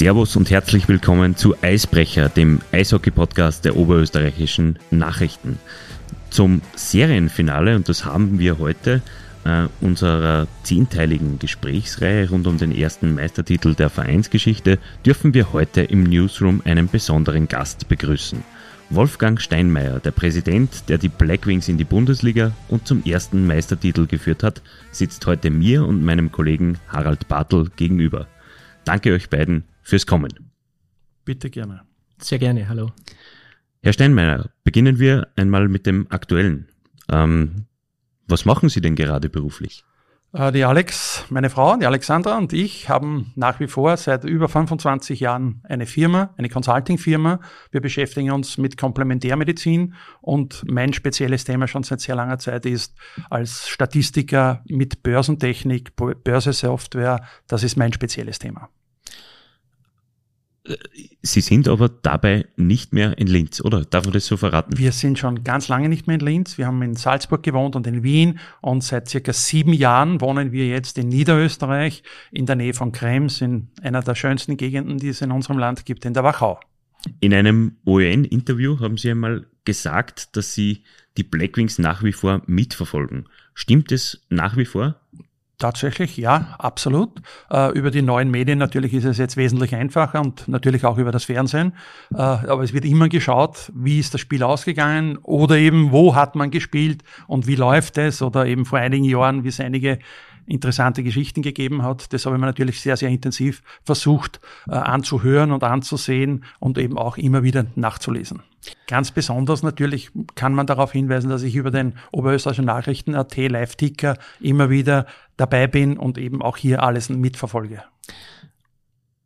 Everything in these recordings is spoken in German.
Servus und herzlich willkommen zu Eisbrecher, dem Eishockey-Podcast der oberösterreichischen Nachrichten. Zum Serienfinale, und das haben wir heute, äh, unserer zehnteiligen Gesprächsreihe rund um den ersten Meistertitel der Vereinsgeschichte, dürfen wir heute im Newsroom einen besonderen Gast begrüßen. Wolfgang Steinmeier, der Präsident, der die Blackwings in die Bundesliga und zum ersten Meistertitel geführt hat, sitzt heute mir und meinem Kollegen Harald Bartel gegenüber. Danke euch beiden fürs Kommen. Bitte gerne. Sehr gerne, hallo. Herr Steinmeier, beginnen wir einmal mit dem Aktuellen. Ähm, was machen Sie denn gerade beruflich? Äh, die Alex, meine Frau, die Alexandra und ich haben nach wie vor seit über 25 Jahren eine Firma, eine Consulting-Firma. Wir beschäftigen uns mit Komplementärmedizin und mein spezielles Thema schon seit sehr langer Zeit ist als Statistiker mit Börsentechnik, Börsesoftware. Das ist mein spezielles Thema. Sie sind aber dabei nicht mehr in Linz, oder? Darf man das so verraten? Wir sind schon ganz lange nicht mehr in Linz. Wir haben in Salzburg gewohnt und in Wien und seit circa sieben Jahren wohnen wir jetzt in Niederösterreich in der Nähe von Krems, in einer der schönsten Gegenden, die es in unserem Land gibt, in der Wachau. In einem OEN-Interview haben Sie einmal gesagt, dass Sie die Blackwings nach wie vor mitverfolgen. Stimmt es nach wie vor? Tatsächlich, ja, absolut. Äh, über die neuen Medien natürlich ist es jetzt wesentlich einfacher und natürlich auch über das Fernsehen. Äh, aber es wird immer geschaut, wie ist das Spiel ausgegangen oder eben wo hat man gespielt und wie läuft es oder eben vor einigen Jahren, wie es einige interessante Geschichten gegeben hat. Das habe ich mir natürlich sehr, sehr intensiv versucht äh, anzuhören und anzusehen und eben auch immer wieder nachzulesen. Ganz besonders natürlich kann man darauf hinweisen, dass ich über den Oberösterreichischen Nachrichten.at Live-Ticker immer wieder dabei bin und eben auch hier alles mitverfolge.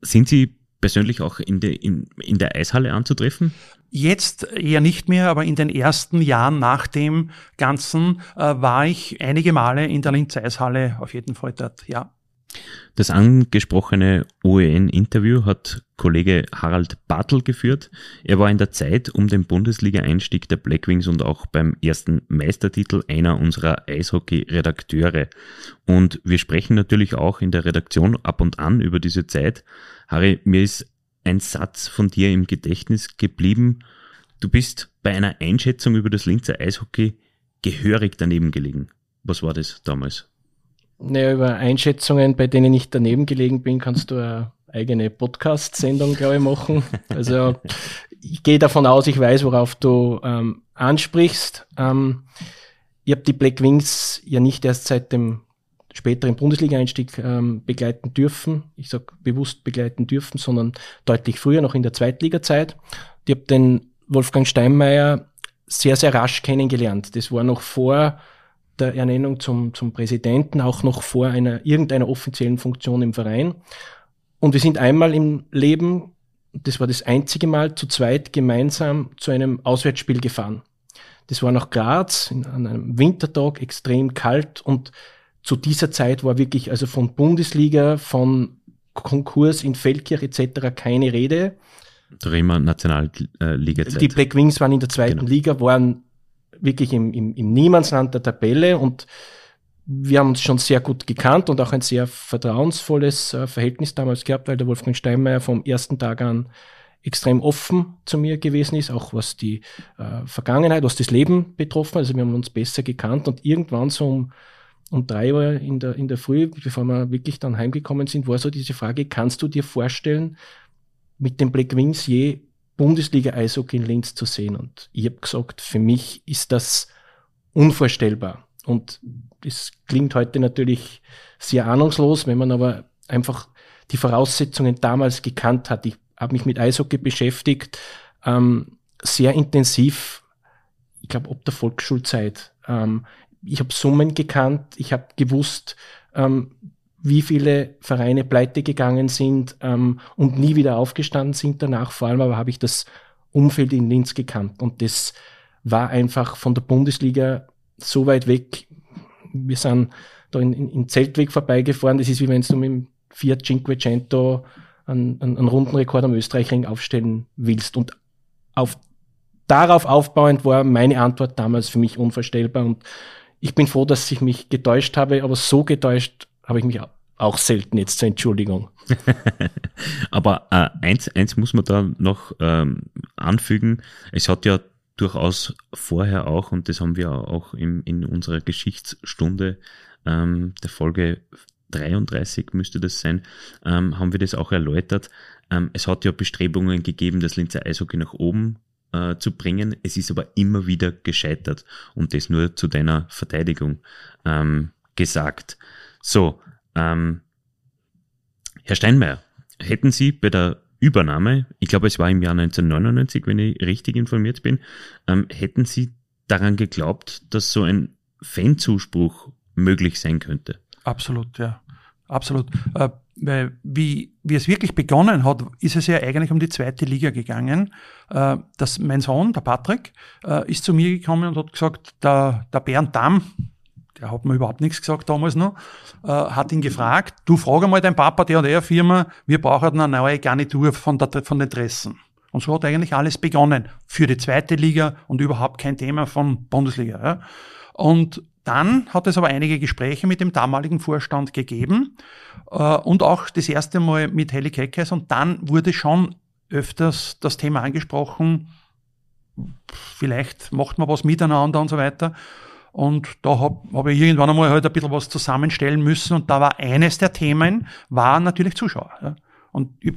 Sind Sie persönlich auch in, de, in, in der Eishalle anzutreffen? Jetzt eher nicht mehr, aber in den ersten Jahren nach dem Ganzen äh, war ich einige Male in der Linz Eishalle auf jeden Fall dort, ja. Das angesprochene OEN-Interview hat Kollege Harald Bartel geführt. Er war in der Zeit um den Bundesliga-Einstieg der Blackwings und auch beim ersten Meistertitel einer unserer Eishockey-Redakteure. Und wir sprechen natürlich auch in der Redaktion ab und an über diese Zeit. Harry, mir ist ein Satz von dir im Gedächtnis geblieben. Du bist bei einer Einschätzung über das Linzer Eishockey gehörig daneben gelegen. Was war das damals? Naja, über Einschätzungen, bei denen ich daneben gelegen bin, kannst du eine eigene Podcast-Sendung, glaube ich, machen. Also ich gehe davon aus, ich weiß, worauf du ähm, ansprichst. Ähm, ich habe die Black Wings ja nicht erst seit dem späteren Bundesliga-Einstieg ähm, begleiten dürfen. Ich sage bewusst begleiten dürfen, sondern deutlich früher, noch in der Zweitliga-Zeit. Ich habe den Wolfgang Steinmeier sehr, sehr rasch kennengelernt. Das war noch vor der Ernennung zum, zum Präsidenten, auch noch vor einer irgendeiner offiziellen Funktion im Verein. Und wir sind einmal im Leben, das war das einzige Mal, zu zweit gemeinsam zu einem Auswärtsspiel gefahren. Das war nach Graz in, an einem Wintertag, extrem kalt und zu dieser Zeit war wirklich also von Bundesliga, von Konkurs in Feldkirch etc. keine Rede. Wir Nationalliga-Zeit. Die Black Wings waren in der zweiten genau. Liga, waren wirklich im, im, im Niemandsland der Tabelle und wir haben uns schon sehr gut gekannt und auch ein sehr vertrauensvolles äh, Verhältnis damals gehabt, weil der Wolfgang Steinmeier vom ersten Tag an extrem offen zu mir gewesen ist, auch was die äh, Vergangenheit, was das Leben betroffen. Also wir haben uns besser gekannt und irgendwann so um, um drei Uhr in der, in der Früh, bevor wir wirklich dann heimgekommen sind, war so diese Frage, kannst du dir vorstellen, mit den Black Wings je Bundesliga-Eishockey in Linz zu sehen. Und ich habe gesagt, für mich ist das unvorstellbar. Und das klingt heute natürlich sehr ahnungslos, wenn man aber einfach die Voraussetzungen damals gekannt hat. Ich habe mich mit Eishockey beschäftigt, ähm, sehr intensiv, ich glaube, ob der Volksschulzeit. Ähm, ich habe Summen gekannt, ich habe gewusst, ähm, wie viele Vereine pleite gegangen sind ähm, und nie wieder aufgestanden sind danach. Vor allem aber habe ich das Umfeld in Linz gekannt und das war einfach von der Bundesliga so weit weg. Wir sind da in, in, in Zeltweg vorbeigefahren. Das ist wie wenn du mit dem Fiat Cinquecento einen, einen, einen Rundenrekord am Österreichring aufstellen willst. Und auf, darauf aufbauend war meine Antwort damals für mich unvorstellbar. Und ich bin froh, dass ich mich getäuscht habe, aber so getäuscht habe ich mich auch selten jetzt zur Entschuldigung. Aber äh, eins, eins muss man da noch ähm, anfügen. Es hat ja durchaus vorher auch, und das haben wir auch im, in unserer Geschichtsstunde ähm, der Folge 33 müsste das sein, ähm, haben wir das auch erläutert. Ähm, es hat ja Bestrebungen gegeben, das Linzer Eishockey nach oben äh, zu bringen. Es ist aber immer wieder gescheitert und das nur zu deiner Verteidigung ähm, gesagt. So, ähm, Herr Steinmeier, hätten Sie bei der Übernahme, ich glaube es war im Jahr 1999, wenn ich richtig informiert bin, ähm, hätten Sie daran geglaubt, dass so ein Fanzuspruch möglich sein könnte? Absolut, ja. Absolut. Äh, weil wie, wie es wirklich begonnen hat, ist es ja eigentlich um die zweite Liga gegangen. Äh, dass mein Sohn, der Patrick, äh, ist zu mir gekommen und hat gesagt, der, der Bernd Damm, der hat mir überhaupt nichts gesagt damals noch, äh, hat ihn gefragt, du frage mal dein Papa, der und der Firma, wir brauchen eine neue Garnitur von, der, von den Dressen. Und so hat eigentlich alles begonnen für die zweite Liga und überhaupt kein Thema von Bundesliga. Ja. Und dann hat es aber einige Gespräche mit dem damaligen Vorstand gegeben äh, und auch das erste Mal mit Heli Keckes und dann wurde schon öfters das Thema angesprochen, vielleicht macht man was miteinander und so weiter. Und da habe hab ich irgendwann einmal halt ein bisschen was zusammenstellen müssen und da war eines der Themen, war natürlich Zuschauer. Ja. Und ich,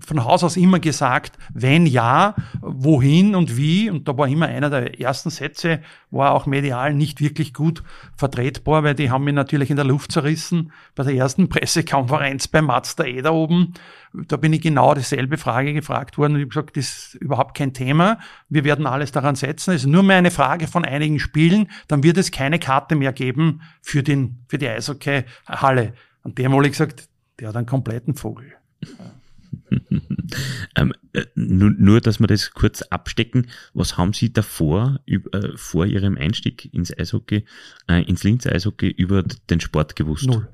von Haus aus immer gesagt, wenn ja, wohin und wie. Und da war immer einer der ersten Sätze, war auch medial nicht wirklich gut vertretbar, weil die haben mich natürlich in der Luft zerrissen. Bei der ersten Pressekonferenz bei Mazda E da oben, da bin ich genau dieselbe Frage gefragt worden und ich habe gesagt, das ist überhaupt kein Thema. Wir werden alles daran setzen. Es ist nur mehr eine Frage von einigen Spielen. Dann wird es keine Karte mehr geben für, den, für die Eishockey-Halle. Und der haben alle gesagt, der hat einen kompletten Vogel. ähm, äh, nur, nur, dass wir das kurz abstecken. Was haben Sie davor, über, äh, vor Ihrem Einstieg ins Eishockey, äh, ins Linz Eishockey über den Sport gewusst? Null.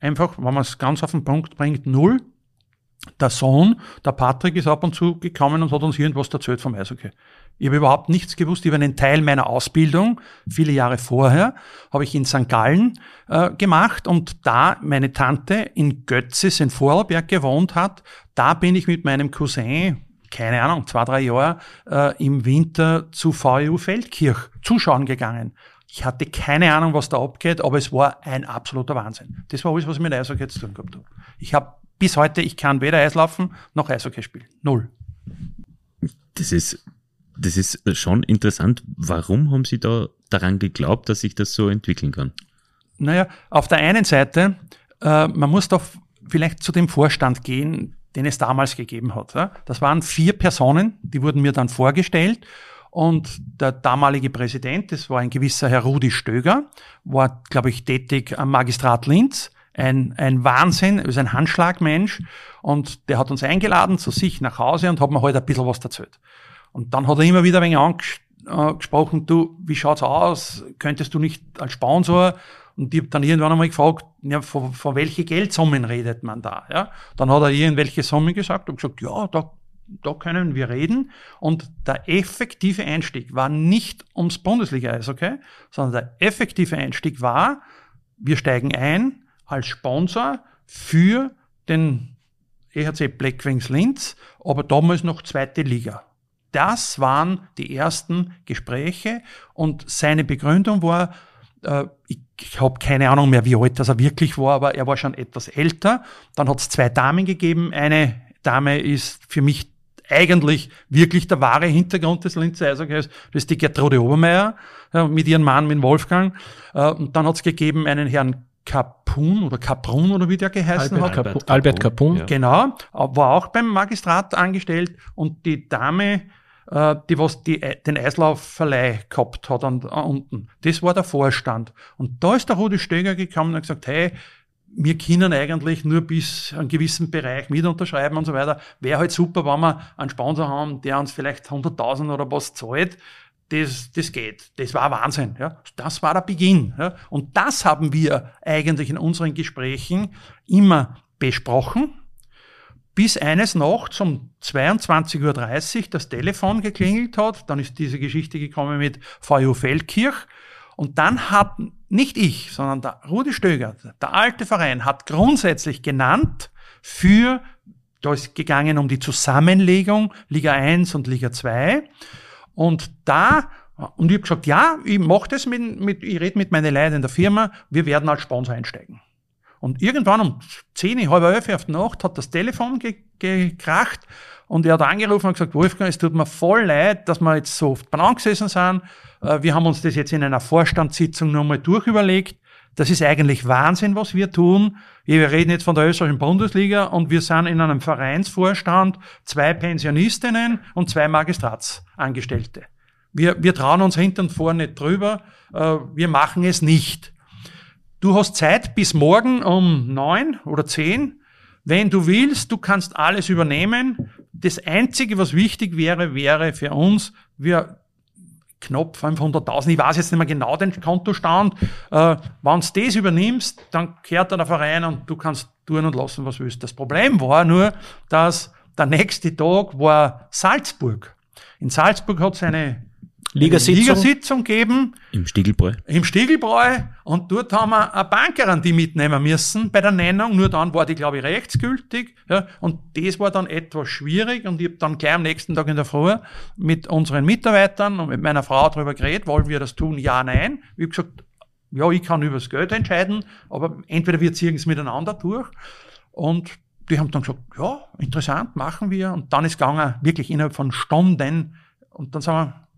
Einfach, wenn man es ganz auf den Punkt bringt, null. Der Sohn, der Patrick, ist ab und zu gekommen und hat uns irgendwas erzählt vom Eishockey. Ich habe überhaupt nichts gewusst über einen Teil meiner Ausbildung. Viele Jahre vorher habe ich in St. Gallen äh, gemacht und da meine Tante in Götzis in Vorarlberg gewohnt hat, da bin ich mit meinem Cousin, keine Ahnung, zwei, drei Jahre äh, im Winter zu VU Feldkirch zuschauen gegangen. Ich hatte keine Ahnung, was da abgeht, aber es war ein absoluter Wahnsinn. Das war alles, was ich mit Eishockey zu tun gehabt habe. Ich habe bis heute, ich kann weder Eislaufen noch Eishockey spielen. Null. Das ist das ist schon interessant. Warum haben Sie da daran geglaubt, dass sich das so entwickeln kann? Naja, auf der einen Seite, äh, man muss doch vielleicht zu dem Vorstand gehen, den es damals gegeben hat. Ja? Das waren vier Personen, die wurden mir dann vorgestellt. Und der damalige Präsident, das war ein gewisser Herr Rudi Stöger, war, glaube ich, tätig am Magistrat Linz. Ein, ein Wahnsinn, ist ein Handschlagmensch. Und der hat uns eingeladen zu sich nach Hause und hat mir heute halt ein bisschen was erzählt. Und dann hat er immer wieder ein wenig angesprochen, du, wie schaut's aus? Könntest du nicht als Sponsor? Und ich habe dann irgendwann einmal gefragt, ja, von, von welche Geldsummen redet man da? Ja? Dann hat er irgendwelche Summen gesagt und gesagt, ja, da, da können wir reden. Und der effektive Einstieg war nicht ums Bundesliga-Eis, okay? Sondern der effektive Einstieg war, wir steigen ein als Sponsor für den EHC Blackwings Linz, aber damals noch zweite Liga. Das waren die ersten Gespräche und seine Begründung war, äh, ich, ich habe keine Ahnung mehr, wie alt das er wirklich war, aber er war schon etwas älter. Dann hat es zwei Damen gegeben. Eine Dame ist für mich eigentlich wirklich der wahre Hintergrund des Linzer Eishockeys. Das ist die Gertrude Obermeier ja, mit ihrem Mann, mit Wolfgang. Äh, und dann hat es gegeben einen Herrn Capun oder Caprun oder wie der geheißen Albert hat. Capun. Albert Capun. Ja. Genau, war auch beim Magistrat angestellt und die Dame äh, die was die, den Eislaufverleih gehabt hat an, an unten. Das war der Vorstand. Und da ist der Rudi Stöger gekommen und hat gesagt, hey, wir können eigentlich nur bis einen gewissen Bereich mit unterschreiben und so weiter. Wäre halt super, wenn wir einen Sponsor haben, der uns vielleicht 100.000 oder was zahlt. Das, das geht. Das war Wahnsinn. Ja. Das war der Beginn. Ja. Und das haben wir eigentlich in unseren Gesprächen immer besprochen bis eines Nachts um 22.30 Uhr das Telefon geklingelt hat. Dann ist diese Geschichte gekommen mit VU Feldkirch. Und dann hat nicht ich, sondern der Rudi Stöger, der alte Verein, hat grundsätzlich genannt für, da ist gegangen um die Zusammenlegung Liga 1 und Liga 2. Und da, und ich habe gesagt, ja, ich mache das mit, mit ich rede mit meinen Leuten in der Firma, wir werden als Sponsor einsteigen. Und irgendwann um 10, halb elf auf die Nacht hat das Telefon ge gekracht und er hat angerufen und gesagt, Wolfgang, es tut mir voll leid, dass wir jetzt so oft beieinander gesessen sind. Äh, wir haben uns das jetzt in einer Vorstandssitzung nochmal durchüberlegt. Das ist eigentlich Wahnsinn, was wir tun. Wir reden jetzt von der österreichischen Bundesliga und wir sind in einem Vereinsvorstand zwei Pensionistinnen und zwei Magistratsangestellte. Wir, wir trauen uns hinten und vorne nicht drüber. Äh, wir machen es nicht. Du hast Zeit bis morgen um neun oder zehn. Wenn du willst, du kannst alles übernehmen. Das Einzige, was wichtig wäre, wäre für uns, wir knapp 500.000, ich weiß jetzt nicht mehr genau den Kontostand. Äh, Wenn du das übernimmst, dann kehrt der Verein und du kannst tun und lassen, was du willst. Das Problem war nur, dass der nächste Tag war Salzburg. In Salzburg hat es eine Ligasitzung. Ligasitzung geben. Im Stiegelbräu. Im Stiegelbräu. Und dort haben wir eine Bankerin, die mitnehmen müssen bei der Nennung. Nur dann war die, glaube ich, rechtsgültig. Ja. Und das war dann etwas schwierig. Und ich habe dann gleich am nächsten Tag in der Früh mit unseren Mitarbeitern und mit meiner Frau darüber geredet, wollen wir das tun? Ja, nein. Ich habe gesagt, ja, ich kann über das Geld entscheiden, aber entweder wir ziehen es miteinander durch. Und die haben dann gesagt, ja, interessant, machen wir. Und dann ist gegangen, wirklich innerhalb von Stunden. Und dann sind wir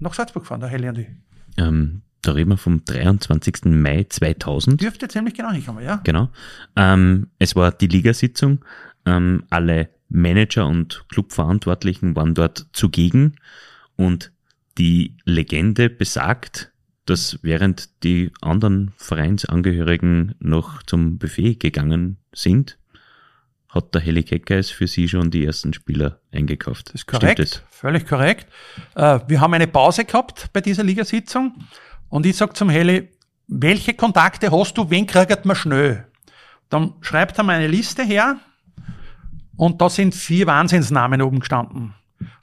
nach Salzburg gefahren, der Heli und ich. Ähm, da reden wir vom 23. Mai 2000. Dürfte ziemlich genau hinkommen, ja. Genau. Ähm, es war die Ligasitzung. Ähm, alle Manager und Clubverantwortlichen waren dort zugegen und die Legende besagt, dass während die anderen Vereinsangehörigen noch zum Buffet gegangen sind, hat der Heli Keckers für Sie schon die ersten Spieler eingekauft. Das ist korrekt, das? völlig korrekt. Äh, wir haben eine Pause gehabt bei dieser Ligasitzung und ich sage zum Heli, welche Kontakte hast du, wen kriegt man schnell? Dann schreibt er mir eine Liste her und da sind vier Wahnsinnsnamen oben gestanden.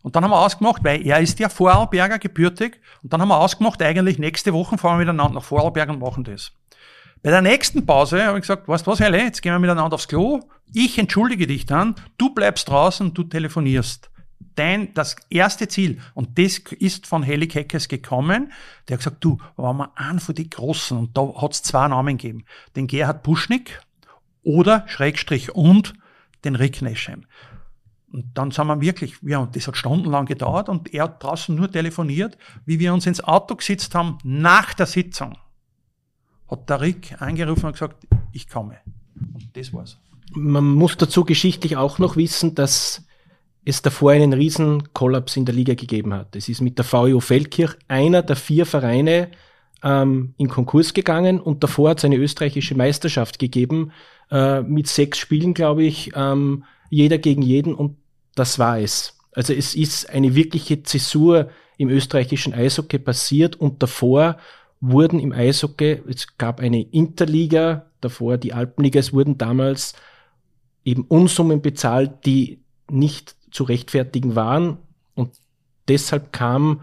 Und dann haben wir ausgemacht, weil er ist ja Vorarlberger gebürtig, und dann haben wir ausgemacht, eigentlich nächste Woche fahren wir miteinander nach Vorarlberg und machen das. Bei der nächsten Pause habe ich gesagt, weißt du was, Helle, jetzt gehen wir miteinander aufs Klo. Ich entschuldige dich dann, du bleibst draußen, du telefonierst. Dein, das erste Ziel, und das ist von Heli Keckes gekommen, der hat gesagt, du, waren wir einen von die Großen, und da hat es zwei Namen gegeben. Den Gerhard Puschnik oder Schrägstrich und den Rick Neschem. Und dann sind wir wirklich, ja, das hat stundenlang gedauert und er hat draußen nur telefoniert, wie wir uns ins Auto gesetzt haben nach der Sitzung hat der Rick angerufen und gesagt, ich komme. Und das war's. Man muss dazu geschichtlich auch noch wissen, dass es davor einen riesen Kollaps in der Liga gegeben hat. Es ist mit der VEO Feldkirch einer der vier Vereine ähm, in Konkurs gegangen und davor hat es eine österreichische Meisterschaft gegeben äh, mit sechs Spielen, glaube ich, ähm, jeder gegen jeden und das war es. Also es ist eine wirkliche Zäsur im österreichischen Eishockey passiert und davor wurden im Eishockey, es gab eine Interliga, davor die Alpenliga, es wurden damals eben Unsummen bezahlt, die nicht zu rechtfertigen waren. Und deshalb kam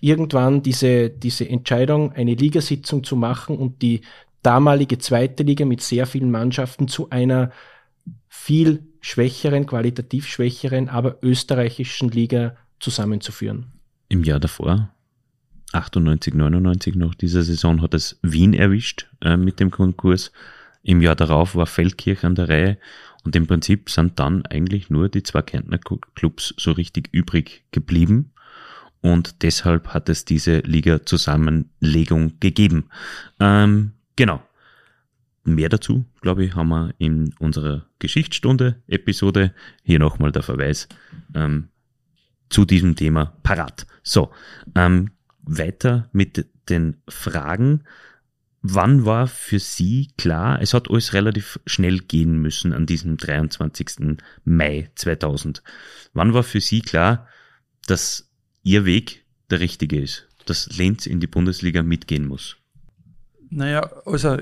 irgendwann diese, diese Entscheidung, eine Ligasitzung zu machen und die damalige zweite Liga mit sehr vielen Mannschaften zu einer viel schwächeren, qualitativ schwächeren, aber österreichischen Liga zusammenzuführen. Im Jahr davor 98, 99 noch dieser Saison hat es Wien erwischt äh, mit dem Konkurs. Im Jahr darauf war Feldkirch an der Reihe und im Prinzip sind dann eigentlich nur die zwei Kärntner Clubs so richtig übrig geblieben und deshalb hat es diese Liga-Zusammenlegung gegeben. Ähm, genau. Mehr dazu, glaube ich, haben wir in unserer Geschichtsstunde-Episode. Hier nochmal der Verweis ähm, zu diesem Thema parat. So, ähm, weiter mit den Fragen. Wann war für Sie klar, es hat alles relativ schnell gehen müssen an diesem 23. Mai 2000. Wann war für Sie klar, dass Ihr Weg der richtige ist, dass Lenz in die Bundesliga mitgehen muss? Naja, also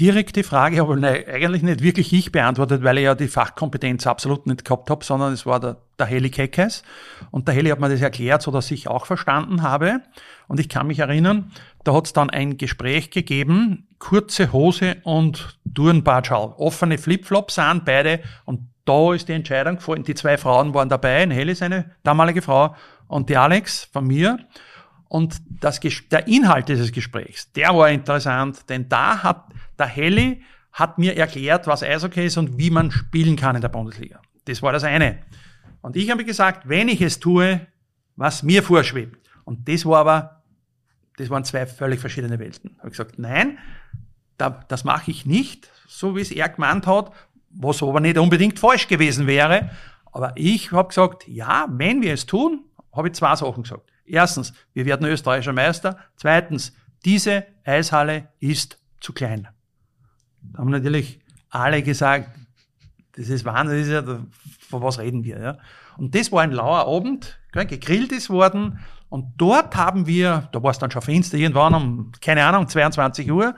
direkte Frage habe ich eigentlich nicht wirklich ich beantwortet, weil ich ja die Fachkompetenz absolut nicht gehabt habe, sondern es war der der Heli Keckes. Und der Heli hat mir das erklärt, so dass ich auch verstanden habe. Und ich kann mich erinnern, da hat es dann ein Gespräch gegeben, kurze Hose und Turnbatschal. Offene Flipflops sind beide. Und da ist die Entscheidung gefallen. Die zwei Frauen waren dabei, ein Heli, seine damalige Frau, und die Alex von mir. Und das, der Inhalt dieses Gesprächs, der war interessant, denn da hat der Heli hat mir erklärt, was Eishockey ist und wie man spielen kann in der Bundesliga. Das war das eine. Und ich habe gesagt, wenn ich es tue, was mir vorschwebt. Und das war aber, das waren zwei völlig verschiedene Welten. Habe ich gesagt, nein, da, das mache ich nicht, so wie es er gemeint hat, was aber nicht unbedingt falsch gewesen wäre. Aber ich habe gesagt, ja, wenn wir es tun, habe ich zwei Sachen gesagt. Erstens, wir werden österreichischer Meister. Zweitens, diese Eishalle ist zu klein. Da haben natürlich alle gesagt, das ist Wahnsinn, das ist ja, von was reden wir? Ja? Und das war ein lauer Abend, gegrillt ist worden. Und dort haben wir, da war es dann schon Fenster, irgendwann um, keine Ahnung, 22 Uhr,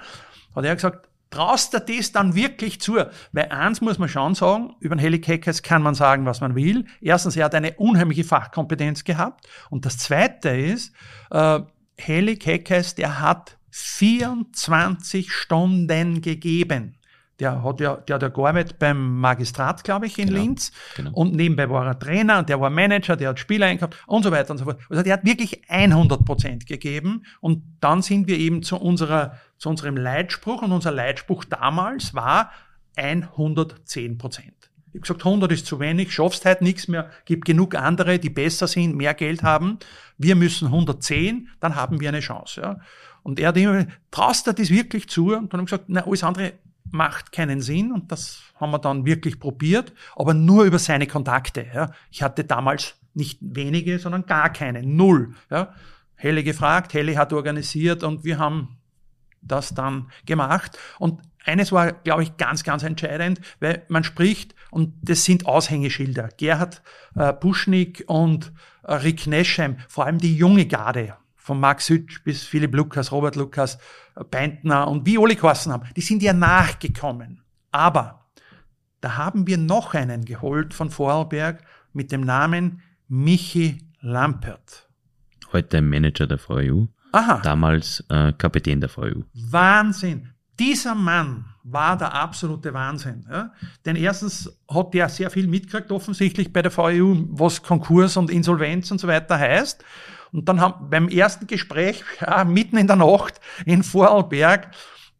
hat er gesagt, traust du das dann wirklich zu? Weil eins muss man schon sagen, über den Heli Keckers kann man sagen, was man will. Erstens, er hat eine unheimliche Fachkompetenz gehabt. Und das Zweite ist, äh, Heli Keckers, der hat 24 Stunden gegeben. Der hat ja, der hat ja gearbeitet beim Magistrat, glaube ich, in genau, Linz. Genau. Und nebenbei war er Trainer und der war Manager, der hat Spieler eingehabt und so weiter und so fort. Also der hat wirklich 100 Prozent gegeben. Und dann sind wir eben zu unserer, zu unserem Leitspruch und unser Leitspruch damals war 110 Prozent. Ich habe gesagt, 100 ist zu wenig, schaffst halt nichts mehr, gibt genug andere, die besser sind, mehr Geld haben. Wir müssen 110, dann haben wir eine Chance. Ja. Und er hat immer, traust du das wirklich zu? Und dann habe ich gesagt, na, alles andere macht keinen Sinn und das haben wir dann wirklich probiert, aber nur über seine Kontakte. Ja. Ich hatte damals nicht wenige, sondern gar keine, null. Ja. Helle gefragt, Helle hat organisiert und wir haben das dann gemacht. Und eines war, glaube ich, ganz, ganz entscheidend, weil man spricht, und das sind Aushängeschilder. Gerhard äh, Buschnick und äh, Rick Neschem, vor allem die junge Garde, von Max Hütsch bis Philipp Lukas, Robert Lukas, Beintner und wie alle geheißen haben, die sind ja nachgekommen. Aber da haben wir noch einen geholt von Vorarlberg mit dem Namen Michi Lampert. Heute Manager der VU. Aha. Damals äh, Kapitän der VU. Wahnsinn. Dieser Mann war der absolute Wahnsinn. Ja? Denn erstens hat der sehr viel mitgekriegt, offensichtlich bei der VU, was Konkurs und Insolvenz und so weiter heißt. Und dann haben beim ersten Gespräch, ja, mitten in der Nacht in Vorarlberg,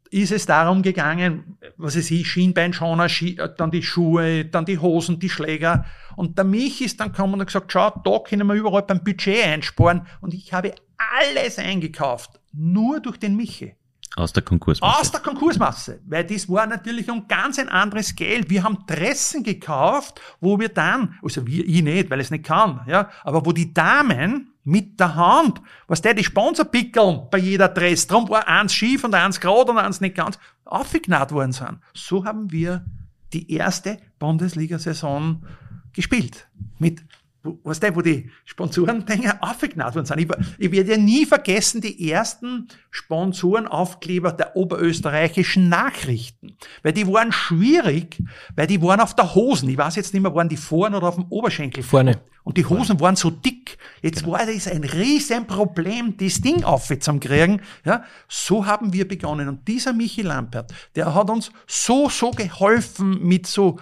ist es darum gegangen, was weiß ich, Schienbeinschoner, dann die Schuhe, dann die Hosen, die Schläger. Und der Mich ist dann gekommen und hat gesagt, schau, da können wir überall beim Budget einsparen. Und ich habe alles eingekauft, nur durch den Michi. Aus der Konkursmasse. Aus der Konkursmasse. Weil das war natürlich um ganz ein anderes Geld. Wir haben Dressen gekauft, wo wir dann, also wir, ich nicht, weil ich es nicht kann, ja, aber wo die Damen mit der Hand, was der die Sponsorpickeln bei jeder Dress, drum war eins schief und eins gerade und eins nicht ganz, aufgegnat worden sind. So haben wir die erste Bundesliga-Saison gespielt. Mit weißt du, wo die Sponsorendinger aufgegnat worden sind. Ich, ich werde ja nie vergessen, die ersten Sponsorenaufkleber der oberösterreichischen Nachrichten. Weil die waren schwierig, weil die waren auf der Hosen. Ich weiß jetzt nicht mehr, waren die vorne oder auf dem Oberschenkel. Vorne. Und die Hosen waren so dick. Jetzt genau. war das ein Riesenproblem, das Ding aufzukriegen. Ja, so haben wir begonnen. Und dieser Michi Lampert, der hat uns so, so geholfen mit so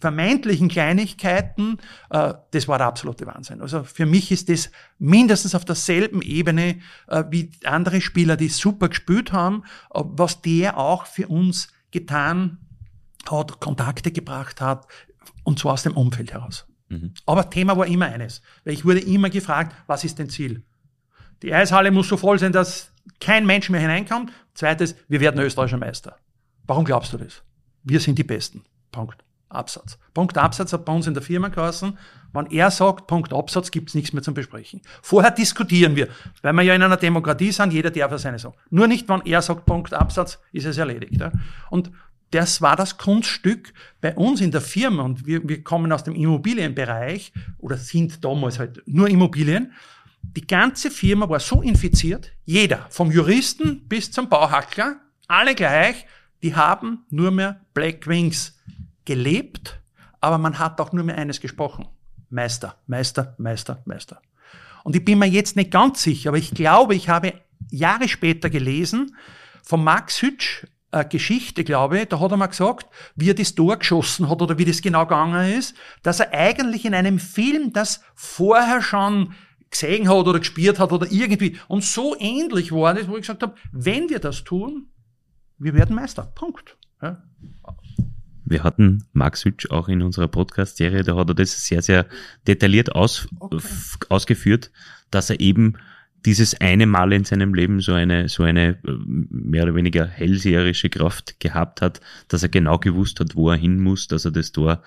vermeintlichen Kleinigkeiten, äh, das war der absolute Wahnsinn. Also für mich ist das mindestens auf derselben Ebene äh, wie andere Spieler, die super gespielt haben, äh, was der auch für uns getan hat, Kontakte gebracht hat, und zwar aus dem Umfeld heraus. Mhm. Aber Thema war immer eines, weil ich wurde immer gefragt, was ist dein Ziel? Die Eishalle muss so voll sein, dass kein Mensch mehr hineinkommt. Zweites, wir werden österreichischer Meister. Warum glaubst du das? Wir sind die Besten. Punkt. Absatz. Punkt Absatz hat bei uns in der Firma geheißen. Wenn er sagt, Punkt Absatz, gibt es nichts mehr zum Besprechen. Vorher diskutieren wir, weil wir ja in einer Demokratie sind, jeder darf ja seine sagen. Nur nicht, wenn er sagt, Punkt Absatz, ist es erledigt. Ja. Und das war das Kunststück bei uns in der Firma und wir, wir kommen aus dem Immobilienbereich oder sind damals halt nur Immobilien. Die ganze Firma war so infiziert, jeder, vom Juristen bis zum Bauhackler, alle gleich, die haben nur mehr Black Wings gelebt, aber man hat auch nur mehr eines gesprochen. Meister, Meister, Meister, Meister. Und ich bin mir jetzt nicht ganz sicher, aber ich glaube, ich habe Jahre später gelesen von Max Hütsch, äh, Geschichte, glaube ich, da hat er mal gesagt, wie er das Tor geschossen hat oder wie das genau gegangen ist, dass er eigentlich in einem Film das vorher schon gesehen hat oder gespielt hat oder irgendwie und so ähnlich war das, wo ich gesagt habe, wenn wir das tun, wir werden Meister. Punkt. Ja. Wir hatten Max Hütsch auch in unserer Podcast-Serie, da hat er das sehr, sehr detailliert aus, okay. ausgeführt, dass er eben dieses eine Mal in seinem Leben so eine, so eine äh, mehr oder weniger hellseherische Kraft gehabt hat, dass er genau gewusst hat, wo er hin muss, dass er das Tor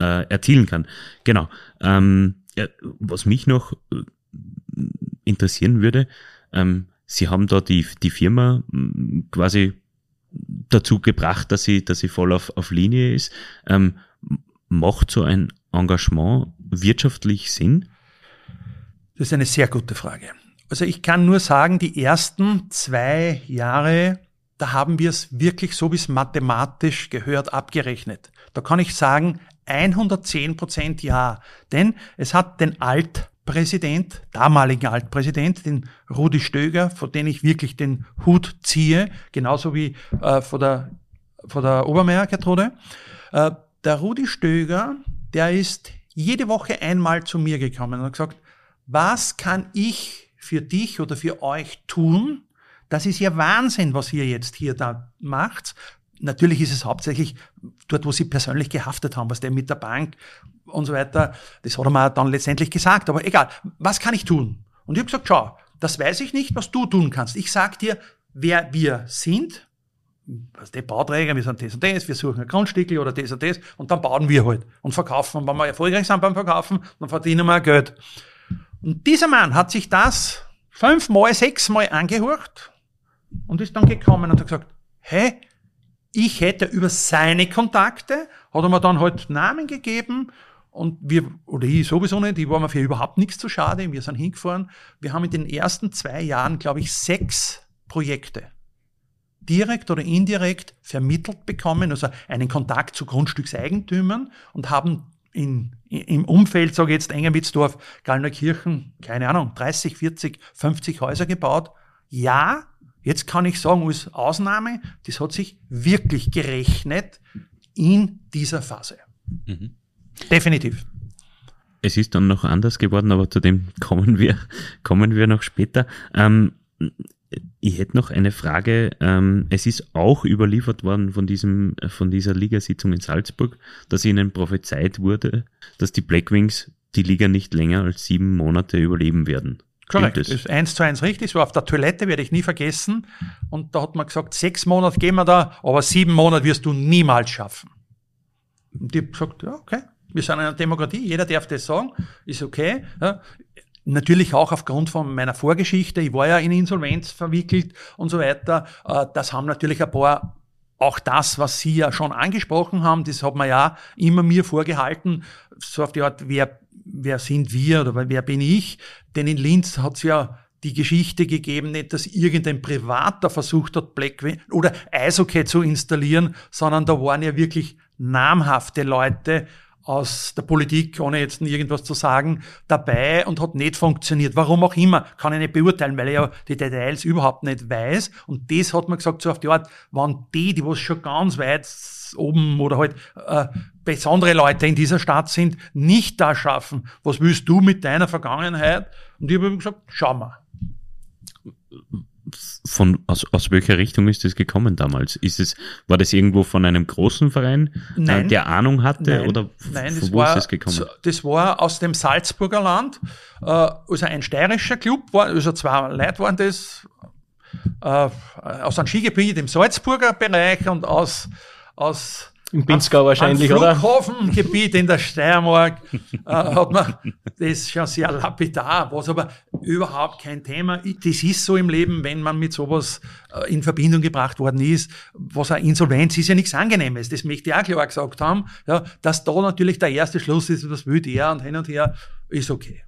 äh, erzielen kann. Genau. Ähm, was mich noch äh, interessieren würde, ähm, Sie haben da die, die Firma quasi dazu gebracht, dass sie, dass sie voll auf, auf Linie ist. Ähm, macht so ein Engagement wirtschaftlich Sinn? Das ist eine sehr gute Frage. Also ich kann nur sagen, die ersten zwei Jahre, da haben wir es wirklich so, wie es mathematisch gehört, abgerechnet. Da kann ich sagen, 110 Prozent ja. Denn es hat den Altpräsident, damaligen Altpräsident, den Rudi Stöger, vor den ich wirklich den Hut ziehe, genauso wie äh, vor der, vor der Obermeier Gertrude. Äh, der Rudi Stöger, der ist jede Woche einmal zu mir gekommen und hat gesagt, was kann ich für dich oder für euch tun. Das ist ja Wahnsinn, was ihr jetzt hier da macht. Natürlich ist es hauptsächlich dort, wo sie persönlich gehaftet haben, was der mit der Bank und so weiter. Das hat er mir dann letztendlich gesagt. Aber egal, was kann ich tun? Und ich habe gesagt, schau, das weiß ich nicht, was du tun kannst. Ich sag dir, wer wir sind, was die Bauträger, wir sind das und das, wir suchen ein Grundstückel oder das und das und dann bauen wir halt und verkaufen. Und wenn wir erfolgreich sind beim Verkaufen, dann verdienen wir Geld. Und dieser Mann hat sich das fünfmal, sechsmal angehört und ist dann gekommen und hat gesagt, hey, ich hätte über seine Kontakte, hat er mir dann halt Namen gegeben und wir, oder ich sowieso nicht, die waren mir für überhaupt nichts zu schade, wir sind hingefahren. Wir haben in den ersten zwei Jahren, glaube ich, sechs Projekte direkt oder indirekt vermittelt bekommen, also einen Kontakt zu Grundstückseigentümern und haben in, im Umfeld, sage ich jetzt Engerwitzdorf, Gallnerkirchen, keine Ahnung, 30, 40, 50 Häuser gebaut. Ja, jetzt kann ich sagen, als Ausnahme, das hat sich wirklich gerechnet in dieser Phase. Mhm. Definitiv. Es ist dann noch anders geworden, aber zu dem kommen wir, kommen wir noch später. Ähm, ich hätte noch eine Frage. Ähm, es ist auch überliefert worden von, diesem, von dieser Ligasitzung in Salzburg, dass ihnen prophezeit wurde, dass die Blackwings die Liga nicht länger als sieben Monate überleben werden. Korrekt, das ist eins zu eins richtig. So auf der Toilette werde ich nie vergessen. Und da hat man gesagt, sechs Monate gehen wir da, aber sieben Monate wirst du niemals schaffen. Und ich habe gesagt, ja, okay, wir sind eine Demokratie, jeder darf das sagen, ist okay. Ja. Natürlich auch aufgrund von meiner Vorgeschichte. Ich war ja in Insolvenz verwickelt und so weiter. Äh, das haben natürlich ein paar auch das, was Sie ja schon angesprochen haben, das hat man ja immer mir vorgehalten, so auf die Art, wer, wer sind wir oder wer bin ich? Denn in Linz hat es ja die Geschichte gegeben, nicht, dass irgendein Privater versucht hat, Blackwing oder Eishockey zu installieren, sondern da waren ja wirklich namhafte Leute, aus der Politik, ohne jetzt irgendwas zu sagen, dabei und hat nicht funktioniert. Warum auch immer, kann ich nicht beurteilen, weil ich ja die Details überhaupt nicht weiß. Und das hat man gesagt, so auf die Art, waren die, die was schon ganz weit oben oder halt äh, besondere Leute in dieser Stadt sind, nicht da schaffen. Was willst du mit deiner Vergangenheit? Und ich habe gesagt, schau mal von, aus, aus welcher Richtung ist das gekommen damals? Ist es, war das irgendwo von einem großen Verein, äh, nein, der Ahnung hatte nein, oder nein, von wo war, ist das gekommen? Das war aus dem Salzburger Land, äh, also ein steirischer Club, war, also zwei Leute waren das, äh, aus einem Skigebiet im Salzburger Bereich und aus, aus im Pinzgau wahrscheinlich, oder? Im Flughafengebiet in der Steiermark äh, hat man das schon sehr lapidar, was aber überhaupt kein Thema. Das ist so im Leben, wenn man mit sowas äh, in Verbindung gebracht worden ist. Was eine Insolvenz ist ja nichts Angenehmes. Das möchte ich auch klar gesagt haben. Ja, dass da natürlich der erste Schluss ist, was will der und hin und her, ist okay.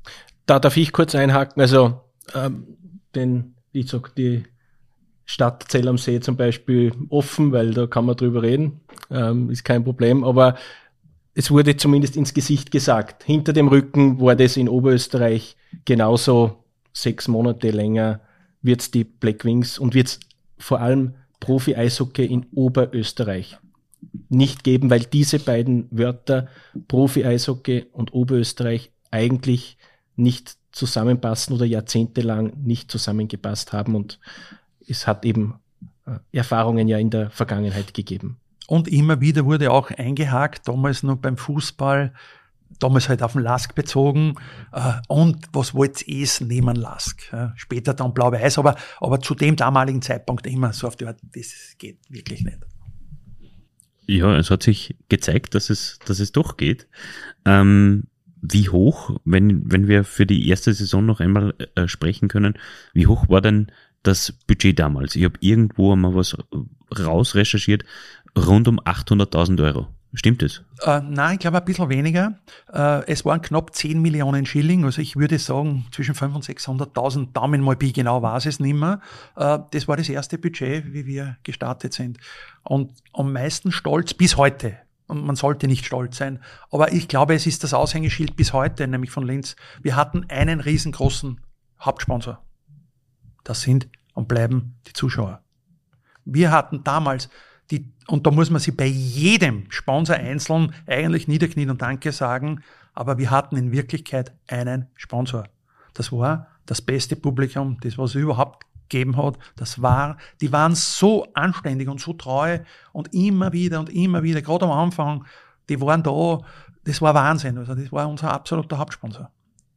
Da darf ich kurz einhaken. Also, ähm, den, ich sag, die Stadt Zell am See zum Beispiel offen, weil da kann man drüber reden, ähm, ist kein Problem. Aber es wurde zumindest ins Gesicht gesagt. Hinter dem Rücken war das in Oberösterreich genauso sechs Monate länger wird es die Black Wings und wird es vor allem Profi-Eishockey in Oberösterreich nicht geben, weil diese beiden Wörter Profi-Eishockey und Oberösterreich eigentlich nicht zusammenpassen oder jahrzehntelang nicht zusammengepasst haben und es hat eben äh, Erfahrungen ja in der Vergangenheit gegeben. Und immer wieder wurde auch eingehakt, damals noch beim Fußball, damals halt auf den Lask bezogen. Äh, und was wollt ihr es nehmen, Lask? Später dann blau-weiß, aber, aber zu dem damaligen Zeitpunkt immer so auf die Art, das geht wirklich nicht. Ja, es hat sich gezeigt, dass es, dass es doch geht. Ähm, wie hoch, wenn, wenn wir für die erste Saison noch einmal äh, sprechen können, wie hoch war denn das Budget damals? Ich habe irgendwo einmal was rausrecherchiert, rund um 800.000 Euro. Stimmt es? Äh, nein, ich glaube ein bisschen weniger. Äh, es waren knapp 10 Millionen Schilling, also ich würde sagen zwischen 500.000 und 600.000 Daumen mal Pi, genau weiß es nicht mehr. Äh, das war das erste Budget, wie wir gestartet sind. Und am meisten stolz bis heute, und man sollte nicht stolz sein, aber ich glaube, es ist das Aushängeschild bis heute, nämlich von Linz. Wir hatten einen riesengroßen Hauptsponsor. Das sind und bleiben die Zuschauer. Wir hatten damals die, und da muss man sich bei jedem Sponsor einzeln eigentlich niederknien und Danke sagen, aber wir hatten in Wirklichkeit einen Sponsor. Das war das beste Publikum, das was es überhaupt gegeben hat. Das war, die waren so anständig und so treu und immer wieder und immer wieder, gerade am Anfang, die waren da, das war Wahnsinn. Also das war unser absoluter Hauptsponsor.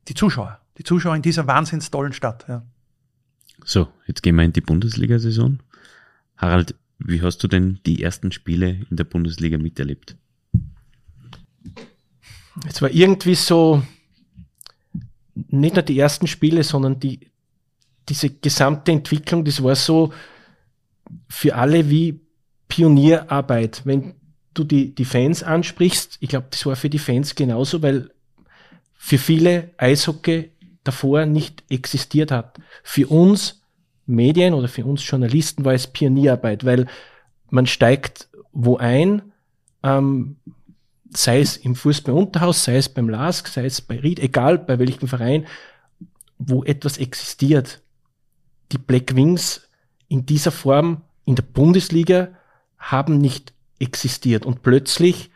Die Zuschauer, die Zuschauer in dieser wahnsinns tollen Stadt. Ja. So, jetzt gehen wir in die Bundesliga-Saison. Harald, wie hast du denn die ersten Spiele in der Bundesliga miterlebt? Es war irgendwie so, nicht nur die ersten Spiele, sondern die, diese gesamte Entwicklung, das war so für alle wie Pionierarbeit. Wenn du die, die Fans ansprichst, ich glaube, das war für die Fans genauso, weil für viele Eishockey davor nicht existiert hat. Für uns Medien oder für uns Journalisten war es Pionierarbeit, weil man steigt wo ein, ähm, sei es im Fußball-Unterhaus, sei es beim LASK, sei es bei Ried, egal bei welchem Verein, wo etwas existiert. Die Black Wings in dieser Form in der Bundesliga haben nicht existiert und plötzlich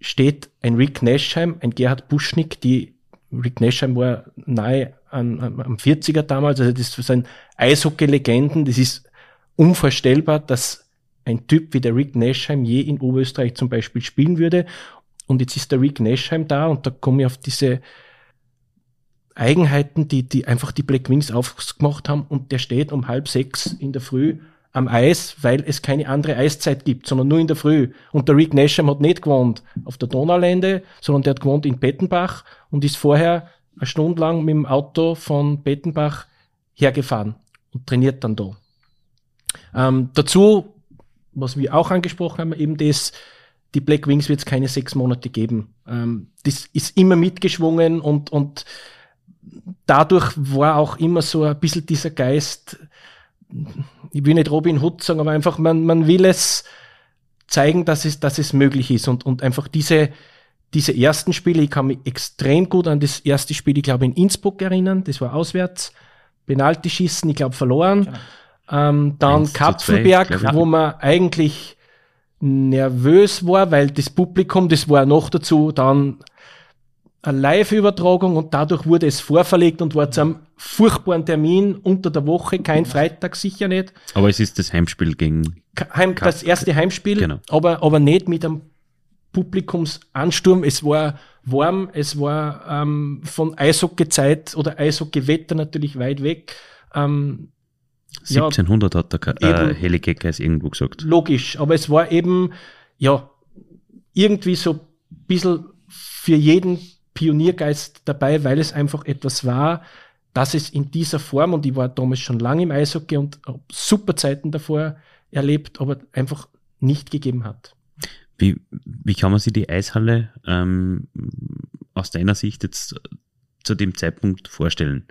steht ein Rick Nashheim, ein Gerhard Buschnick, die Rick Nashheim war nahe an, am 40er damals, also das sind Eishockey-Legenden, das ist unvorstellbar, dass ein Typ wie der Rick Nashheim je in Oberösterreich zum Beispiel spielen würde. Und jetzt ist der Rick Nashheim da und da komme ich auf diese Eigenheiten, die, die einfach die Black Wings aufgemacht haben und der steht um halb sechs in der Früh am Eis, weil es keine andere Eiszeit gibt, sondern nur in der Früh. Und der Rick Nasham hat nicht gewohnt auf der Donaulände, sondern der hat gewohnt in Bettenbach und ist vorher eine Stunde lang mit dem Auto von Bettenbach hergefahren und trainiert dann da. Ähm, dazu, was wir auch angesprochen haben, eben das, die Black Wings wird es keine sechs Monate geben. Ähm, das ist immer mitgeschwungen und, und dadurch war auch immer so ein bisschen dieser Geist, ich will nicht Robin Hood sagen, aber einfach, man, man will es zeigen, dass es, dass es möglich ist und, und einfach diese, diese ersten Spiele, ich kann mich extrem gut an das erste Spiel, ich glaube, in Innsbruck erinnern, das war auswärts, Penalty schießen, ich glaube, verloren. Genau. Ähm, dann Kapfenberg, zwei, wo man eigentlich nervös war, weil das Publikum, das war noch dazu dann eine Live-Übertragung und dadurch wurde es vorverlegt und war zu einem furchtbaren Termin unter der Woche, kein Freitag, sicher nicht. Aber es ist das Heimspiel gegen. Heim, das erste Heimspiel, genau. aber, aber nicht mit einem Publikumsansturm. Es war warm, es war ähm, von Eishockey-Zeit oder Eishockey-Wetter natürlich weit weg. Ähm, 1700 ja, hat der äh, Heli Keckers irgendwo gesagt. Logisch, aber es war eben, ja, irgendwie so ein bisschen für jeden Pioniergeist dabei, weil es einfach etwas war, dass es in dieser Form, und ich war damals schon lange im Eishockey und super Zeiten davor erlebt, aber einfach nicht gegeben hat. Wie, wie kann man sich die Eishalle ähm, aus deiner Sicht jetzt zu dem Zeitpunkt vorstellen?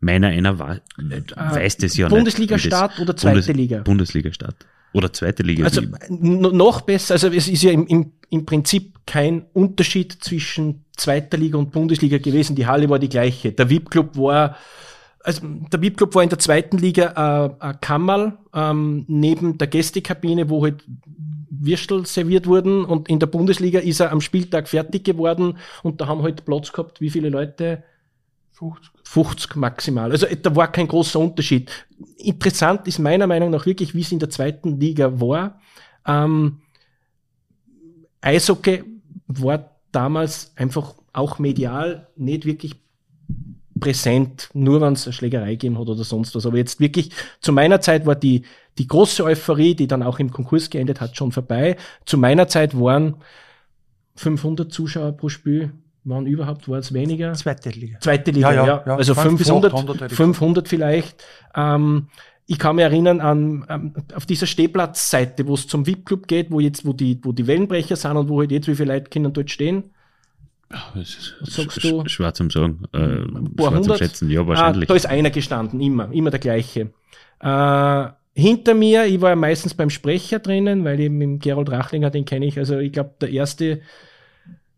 Meiner einer war, äh, weiß das ja Bundesliga-Start oder zweite Bundes Liga? Bundesliga-Start. Oder zweite Liga. Also noch besser, also es ist ja im, im, im Prinzip kein Unterschied zwischen zweiter Liga und Bundesliga gewesen. Die Halle war die gleiche. Der VIP-Club war, also der VIP-Club war in der zweiten Liga äh, ein Kammerl ähm, neben der Gästekabine, wo halt Würstel serviert wurden und in der Bundesliga ist er am Spieltag fertig geworden und da haben halt Platz gehabt, wie viele Leute? 50. 50 maximal. Also da war kein großer Unterschied. Interessant ist meiner Meinung nach wirklich, wie es in der zweiten Liga war. Ähm, Eishockey war damals einfach auch medial nicht wirklich präsent, nur wenn es eine Schlägerei gegeben hat oder sonst was. Aber jetzt wirklich, zu meiner Zeit war die, die große Euphorie, die dann auch im Konkurs geendet hat, schon vorbei. Zu meiner Zeit waren 500 Zuschauer pro Spiel, waren überhaupt, war es weniger? Zweite Liga. Zweite Liga, ja. ja, ja. Also 500, 500 vielleicht. Ähm, ich kann mich erinnern an, an auf dieser Stehplatzseite, wo es zum VIP-Club geht, wo jetzt, wo die, wo die Wellenbrecher sind und wo halt jetzt wie viele Leute können dort stehen. Was sagst du? Schwer zum Sagen. Äh, schwer zum Schätzen, ja, wahrscheinlich. Ah, da ist einer gestanden, immer, immer der gleiche. Äh, hinter mir, ich war ja meistens beim Sprecher drinnen, weil eben mit Gerold Rachlinger, den kenne ich, also ich glaube, der erste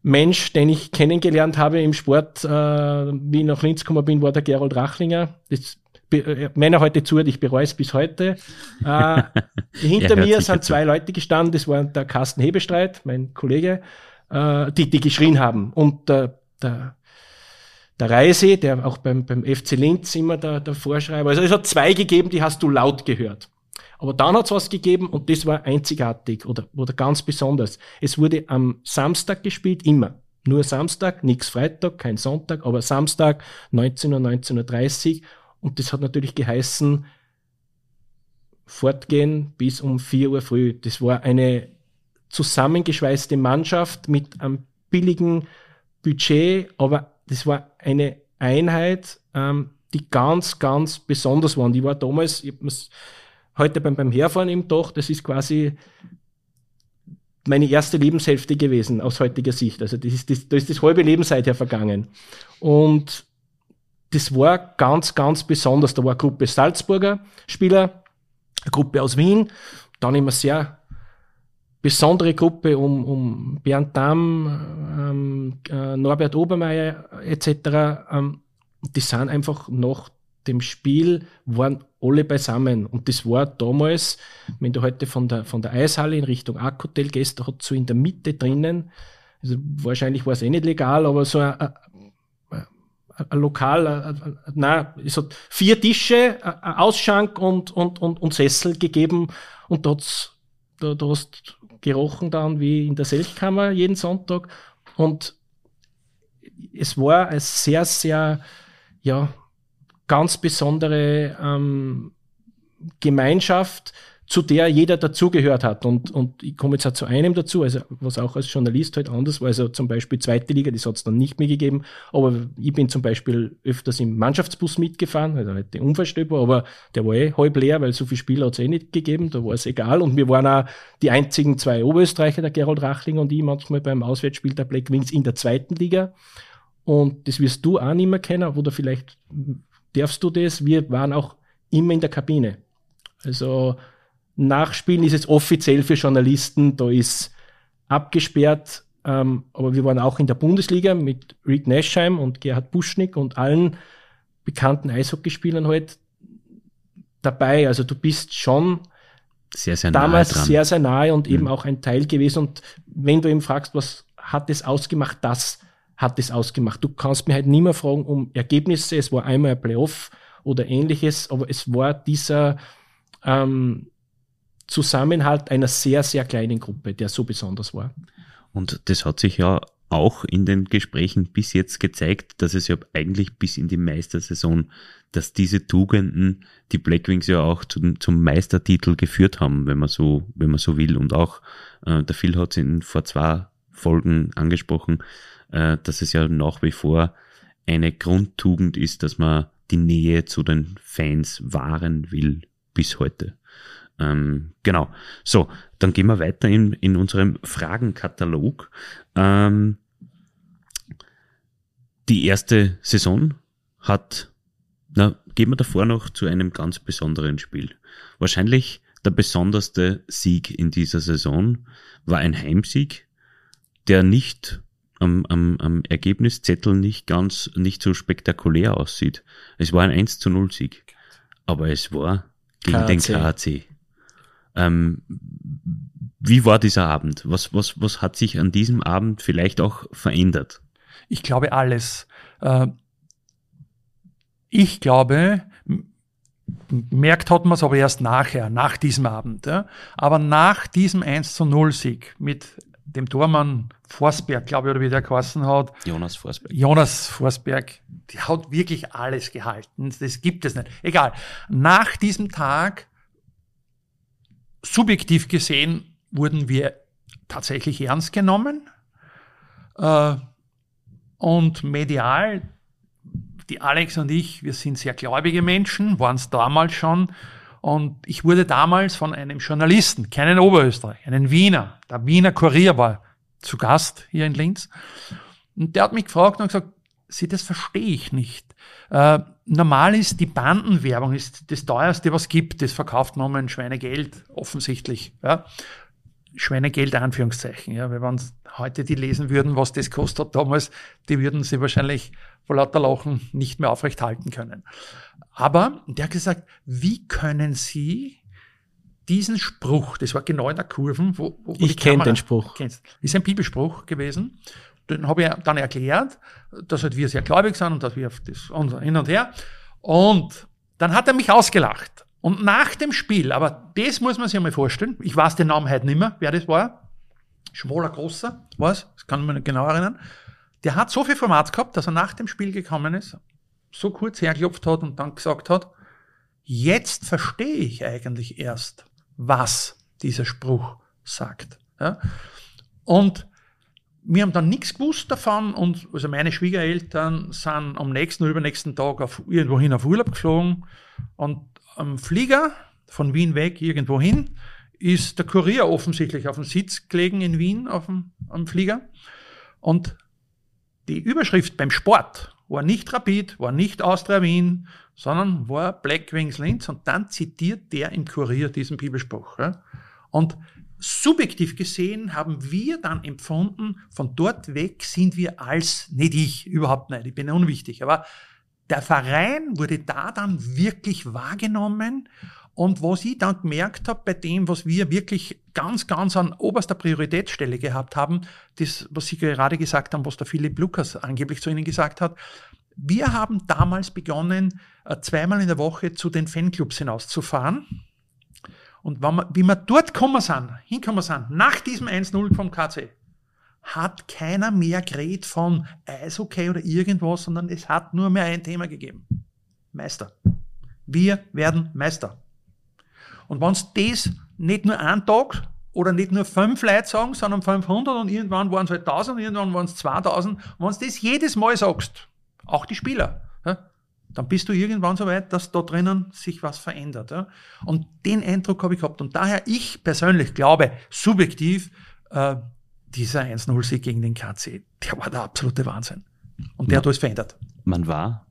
Mensch, den ich kennengelernt habe im Sport, äh, wie ich nach Linz gekommen bin, war der Gerold Rachlinger. Das äh, wenn er heute zuhört, ich bereue es bis heute. Äh, hinter mir sind zwei. Leute gestanden, das war der Carsten Hebestreit, mein Kollege, äh, die, die geschrien haben. Und der, der, der Reise, der auch beim, beim FC Linz immer der, der Vorschreiber, also es hat zwei gegeben, die hast du laut gehört. Aber dann hat es was gegeben und das war einzigartig oder, oder ganz besonders. Es wurde am Samstag gespielt, immer. Nur Samstag, nix Freitag, kein Sonntag, aber Samstag 19 Uhr, 19.30 Uhr und das hat natürlich geheißen, fortgehen bis um 4 Uhr früh. Das war eine zusammengeschweißte Mannschaft mit einem billigen Budget, aber das war eine Einheit, ähm, die ganz, ganz besonders war. Und ich war damals, ich heute beim, beim Herfahren im Dach, das ist quasi meine erste Lebenshälfte gewesen aus heutiger Sicht. Also das ist das, da ist das halbe Leben seither vergangen. Und das war ganz, ganz besonders. Da war eine Gruppe Salzburger Spieler, eine Gruppe aus Wien, dann immer sehr besondere Gruppe um, um Bernd Damm, ähm, äh, Norbert Obermeier etc. Ähm, die sind einfach nach dem Spiel waren alle beisammen. Und das war damals, wenn du heute von der, von der Eishalle in Richtung Akkhotel gehst, da hat so in der Mitte drinnen, also wahrscheinlich war es eh nicht legal, aber so ein, ein Lokal, na, es hat vier Tische, ein Ausschank und, und, und, und Sessel gegeben und dort, da, da hast gerochen dann wie in der Selchkammer jeden Sonntag. Und es war eine sehr, sehr, ja, ganz besondere ähm, Gemeinschaft, zu der jeder dazugehört hat. Und, und ich komme jetzt auch zu einem dazu, also was auch als Journalist halt anders war, also zum Beispiel zweite Liga, das hat es dann nicht mehr gegeben, aber ich bin zum Beispiel öfters im Mannschaftsbus mitgefahren, also halt Unfallstöber, aber der war eh halb leer, weil so viele Spieler hat es eh nicht gegeben, da war es egal. Und wir waren auch die einzigen zwei Oberösterreicher, der Gerald Rachling und ich, manchmal beim Auswärtsspiel der Black Wings in der zweiten Liga. Und das wirst du auch nicht mehr kennen, oder vielleicht darfst du das, wir waren auch immer in der Kabine. Also Nachspielen ist es offiziell für Journalisten, da ist abgesperrt, ähm, aber wir waren auch in der Bundesliga mit Rick Nashheim und Gerhard Buschnick und allen bekannten Eishockeyspielern halt dabei. Also du bist schon sehr, sehr damals dran. sehr, sehr nahe und mhm. eben auch ein Teil gewesen. Und wenn du eben fragst, was hat es ausgemacht, das hat es ausgemacht. Du kannst mir halt nie mehr fragen um Ergebnisse. Es war einmal ein Playoff oder ähnliches, aber es war dieser ähm, Zusammenhalt einer sehr, sehr kleinen Gruppe, der so besonders war. Und das hat sich ja auch in den Gesprächen bis jetzt gezeigt, dass es ja eigentlich bis in die Meistersaison, dass diese Tugenden die Blackwings ja auch zum, zum Meistertitel geführt haben, wenn man so, wenn man so will. Und auch äh, der Phil hat es in vor zwei Folgen angesprochen, äh, dass es ja nach wie vor eine Grundtugend ist, dass man die Nähe zu den Fans wahren will bis heute. Ähm, genau. So, dann gehen wir weiter in, in unserem Fragenkatalog. Ähm, die erste Saison hat, na, gehen wir davor noch zu einem ganz besonderen Spiel. Wahrscheinlich der besonderste Sieg in dieser Saison war ein Heimsieg der nicht am, am, am Ergebniszettel nicht ganz, nicht so spektakulär aussieht. Es war ein 1 zu 0 Sieg. Aber es war gegen KAC. den KAC. Ähm, wie war dieser Abend? Was, was, was hat sich an diesem Abend vielleicht auch verändert? Ich glaube alles. Äh, ich glaube, merkt hat man es aber erst nachher, nach diesem Abend. Aber nach diesem 1 zu 0 Sieg mit dem Tormann Forsberg, glaube ich, oder wie der geheißen hat. Jonas Forsberg. Jonas Forsberg, die hat wirklich alles gehalten. Das gibt es nicht. Egal. Nach diesem Tag, subjektiv gesehen, wurden wir tatsächlich ernst genommen. Äh, und medial, die Alex und ich, wir sind sehr gläubige Menschen, waren es damals schon. Und ich wurde damals von einem Journalisten, keinen Oberösterreich, einen Wiener, der Wiener Kurier war zu Gast hier in Linz. Und der hat mich gefragt und gesagt, Sie, das verstehe ich nicht. Äh, normal ist die Bandenwerbung ist das teuerste, was gibt. Das verkauft man um ein Schweinegeld, offensichtlich. Ja. Schweinegeld, Anführungszeichen. Ja. Wenn heute die lesen würden, was das kostet damals, die würden sie wahrscheinlich vor lauter Lachen nicht mehr aufrecht halten können. Aber der hat gesagt, wie können Sie diesen Spruch, das war genau in der Kurve, wo, wo ich kenne den Spruch. Kennst, ist ein Bibelspruch gewesen. Den habe ich dann erklärt, dass halt wir sehr gläubig sind und dass wir auf das und hin und her. Und dann hat er mich ausgelacht. Und nach dem Spiel, aber das muss man sich einmal vorstellen, ich weiß den Namen heute nicht mehr, wer das war. Schmoller Großer, was? Das kann man nicht genau erinnern. Der hat so viel Format gehabt, dass er nach dem Spiel gekommen ist, so kurz hergeklopft hat und dann gesagt hat, jetzt verstehe ich eigentlich erst, was dieser Spruch sagt. Ja? Und wir haben dann nichts gewusst davon und also meine Schwiegereltern sind am nächsten oder übernächsten Tag auf, irgendwohin auf Urlaub geflogen und am Flieger von Wien weg irgendwohin ist der Kurier offensichtlich auf dem Sitz gelegen in Wien auf dem, am Flieger und die Überschrift beim Sport war nicht Rapid, war nicht Austria Wien, sondern war Black Wings Linz und dann zitiert der im Kurier diesen Bibelspruch. Ja? Und subjektiv gesehen haben wir dann empfunden, von dort weg sind wir als, nicht ich, überhaupt nicht, ich bin unwichtig, aber der Verein wurde da dann wirklich wahrgenommen und was ich dann gemerkt habe bei dem, was wir wirklich ganz, ganz an oberster Prioritätsstelle gehabt haben, das, was Sie gerade gesagt haben, was der Philipp Lukas angeblich zu Ihnen gesagt hat, wir haben damals begonnen, äh, zweimal in der Woche zu den Fanclubs hinauszufahren. Und wenn wir, wie wir dort gekommen sind, hinkommen sind, nach diesem 1-0 vom KC, hat keiner mehr geredet von Eishockey oder irgendwas, sondern es hat nur mehr ein Thema gegeben. Meister. Wir werden Meister. Und wenn es das nicht nur einen Tag oder nicht nur fünf Leute sagen, sondern 500 und irgendwann waren es halt 1000, irgendwann waren es 2000, wenn du das jedes Mal sagst, auch die Spieler, dann bist du irgendwann so weit, dass da drinnen sich was verändert. Ja. Und den Eindruck habe ich gehabt. Und daher, ich persönlich glaube, subjektiv, äh, dieser 1-0-Sieg gegen den KC, der war der absolute Wahnsinn. Und der man, hat alles verändert. Man war.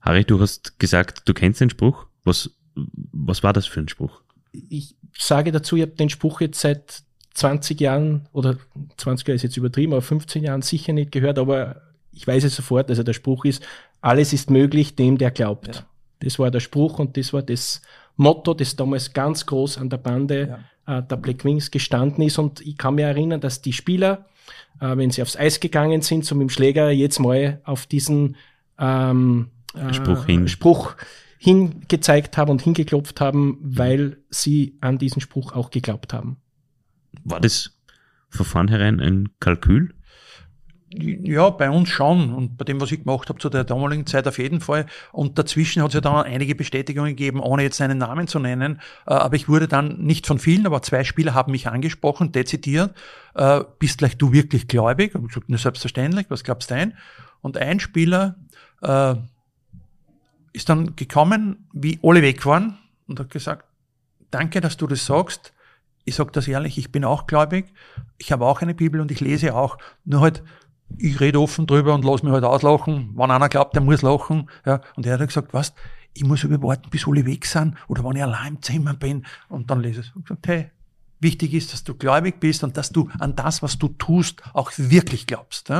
Harry, du hast gesagt, du kennst den Spruch. Was, was war das für ein Spruch? Ich sage dazu, ich habe den Spruch jetzt seit 20 Jahren oder 20 Jahre ist jetzt übertrieben, aber 15 Jahren sicher nicht gehört, aber ich weiß es sofort, also der Spruch ist, alles ist möglich dem, der glaubt. Ja. Das war der Spruch und das war das Motto, das damals ganz groß an der Bande ja. äh, der Black Wings gestanden ist. Und ich kann mich erinnern, dass die Spieler, äh, wenn sie aufs Eis gegangen sind, so mit dem Schläger jetzt mal auf diesen ähm, äh, Spruch hin. Spruch hingezeigt haben und hingeklopft haben, weil sie an diesen Spruch auch geglaubt haben. War das von vornherein ein Kalkül? Ja, bei uns schon. Und bei dem, was ich gemacht habe zu der damaligen Zeit auf jeden Fall. Und dazwischen hat es ja dann einige Bestätigungen gegeben, ohne jetzt einen Namen zu nennen. Äh, aber ich wurde dann nicht von vielen, aber zwei Spieler haben mich angesprochen, dezidiert. Äh, bist gleich du wirklich gläubig? Und ich gesagt, selbstverständlich, was glaubst du ein? Und ein Spieler äh, ist dann gekommen, wie alle weg waren und hat gesagt, danke, dass du das sagst. Ich sage das ehrlich, ich bin auch gläubig. Ich habe auch eine Bibel und ich lese auch. Nur halt, ich rede offen drüber und lass mich halt auslachen. Wenn einer glaubt, der muss lachen. Ja, und er hat gesagt, was, ich muss überwarten, bis alle weg sind oder wenn ich allein im Zimmer bin. Und dann lese ich es. Und gesagt, hey, Wichtig ist, dass du gläubig bist und dass du an das, was du tust, auch wirklich glaubst.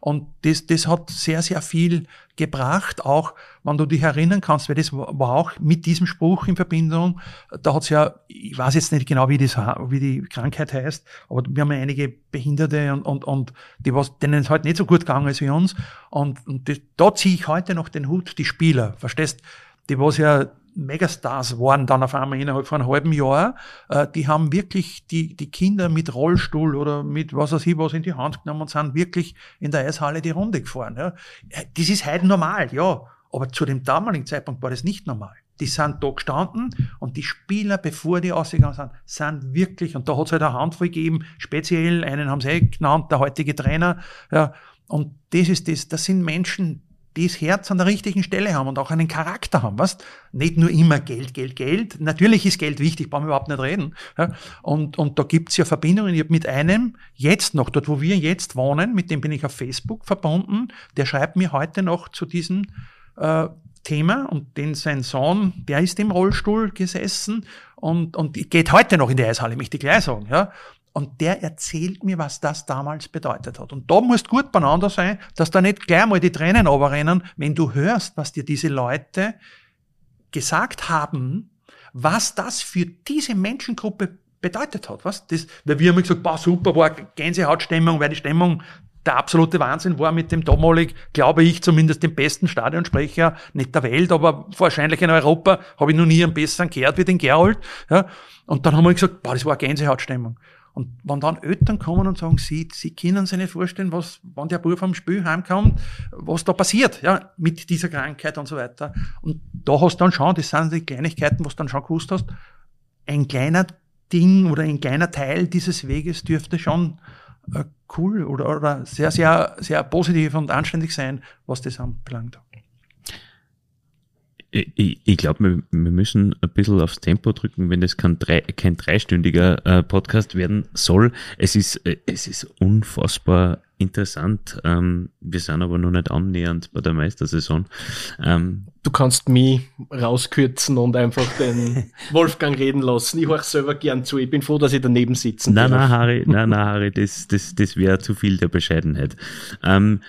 Und das, das hat sehr, sehr viel gebracht, auch wenn du dich erinnern kannst, weil das war auch mit diesem Spruch in Verbindung. Da hat's ja, ich weiß jetzt nicht genau, wie, das, wie die Krankheit heißt, aber wir haben ja einige Behinderte und, und, und die, was, denen es halt nicht so gut gegangen ist wie uns. Und, und das, da ziehe ich heute noch den Hut, die Spieler, verstehst? Die was ja Megastars waren dann auf einmal innerhalb von einem halben Jahr. Äh, die haben wirklich die, die Kinder mit Rollstuhl oder mit was weiß ich was in die Hand genommen und sind wirklich in der Eishalle die Runde gefahren. Ja. Äh, das ist heute normal, ja. Aber zu dem damaligen Zeitpunkt war das nicht normal. Die sind da gestanden und die Spieler, bevor die ausgegangen sind, sind wirklich, und da hat es halt eine Handvoll gegeben, speziell, einen haben sie eh genannt, der heutige Trainer, ja. Und das ist das, das sind Menschen, das Herz an der richtigen Stelle haben und auch einen Charakter haben, was? Nicht nur immer Geld, Geld, Geld. Natürlich ist Geld wichtig, brauchen wir überhaupt nicht reden. Ja? Und, und da gibt's ja Verbindungen. Ich habe mit einem jetzt noch, dort wo wir jetzt wohnen, mit dem bin ich auf Facebook verbunden, der schreibt mir heute noch zu diesem äh, Thema und den sein Sohn, der ist im Rollstuhl gesessen und, und geht heute noch in die Eishalle, möchte ich gleich sagen. Ja? Und der erzählt mir, was das damals bedeutet hat. Und da musst gut beieinander sein, dass da nicht gleich mal die Tränen überrennen, wenn du hörst, was dir diese Leute gesagt haben, was das für diese Menschengruppe bedeutet hat. Was? Das, weil wir haben gesagt, boah, super, war Gänsehautstimmung, weil die Stimmung der absolute Wahnsinn war mit dem damalig, glaube ich, zumindest dem besten Stadionsprecher, nicht der Welt, aber wahrscheinlich in Europa, habe ich noch nie einen besseren gehört wie den Gerold. Ja. Und dann haben wir gesagt, boah, das war Gänsehautstimmung. Und wenn dann Eltern kommen und sagen, sie, sie können sich nicht vorstellen, was, wenn der Bub vom Spiel heimkommt, was da passiert, ja, mit dieser Krankheit und so weiter. Und da hast du dann schon, das sind die Kleinigkeiten, was du dann schon gewusst hast, ein kleiner Ding oder ein kleiner Teil dieses Weges dürfte schon äh, cool oder, oder sehr, sehr, sehr positiv und anständig sein, was das anbelangt. Ich, ich glaube, wir, wir, müssen ein bisschen aufs Tempo drücken, wenn das kein, drei, kein dreistündiger äh, Podcast werden soll. Es ist, äh, es ist unfassbar interessant. Ähm, wir sind aber noch nicht annähernd bei der Meistersaison. Ähm, du kannst mich rauskürzen und einfach den Wolfgang reden lassen. Ich höre selber gern zu. Ich bin froh, dass ich daneben sitzen Nein, nein, Harry, nein, nein, Harry, das, das, das wäre zu viel der Bescheidenheit. Ähm,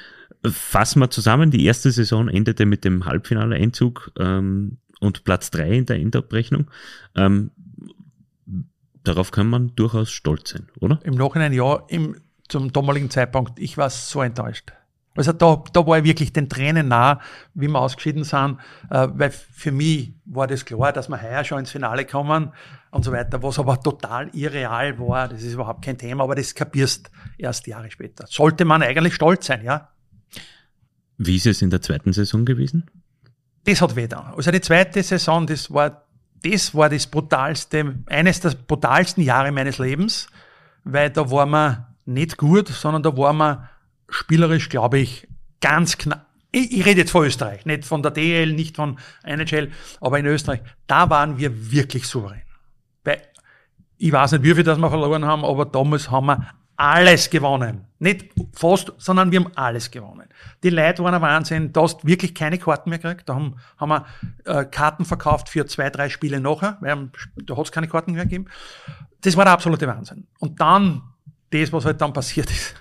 Fassen wir zusammen, die erste Saison endete mit dem Halbfinale-Einzug ähm, und Platz drei in der Endabrechnung. Ähm, darauf kann man durchaus stolz sein, oder? Im Nachhinein ja, im, zum damaligen Zeitpunkt, ich war so enttäuscht. Also da, da war ich wirklich den Tränen nah, wie wir ausgeschieden sind, äh, weil für mich war das klar, dass wir heuer schon ins Finale kommen und so weiter, was aber total irreal war, das ist überhaupt kein Thema, aber das kapierst erst Jahre später. Sollte man eigentlich stolz sein, ja, wie ist es in der zweiten Saison gewesen? Das hat weh da. Also die zweite Saison, das war, das war das brutalste, eines der brutalsten Jahre meines Lebens, weil da war man nicht gut, sondern da war man spielerisch, glaube ich, ganz knapp. Ich, ich rede jetzt von Österreich, nicht von der DL, nicht von NHL, aber in Österreich, da waren wir wirklich souverän. Weil ich weiß nicht, wie viel das wir verloren haben, aber damals haben wir alles gewonnen. Nicht fast, sondern wir haben alles gewonnen. Die Leute waren ein Wahnsinn. Da hast wirklich keine Karten mehr gekriegt. Da haben, haben wir äh, Karten verkauft für zwei, drei Spiele nachher, weil da hat es keine Karten mehr gegeben. Das war der absolute Wahnsinn. Und dann, das, was halt dann passiert ist.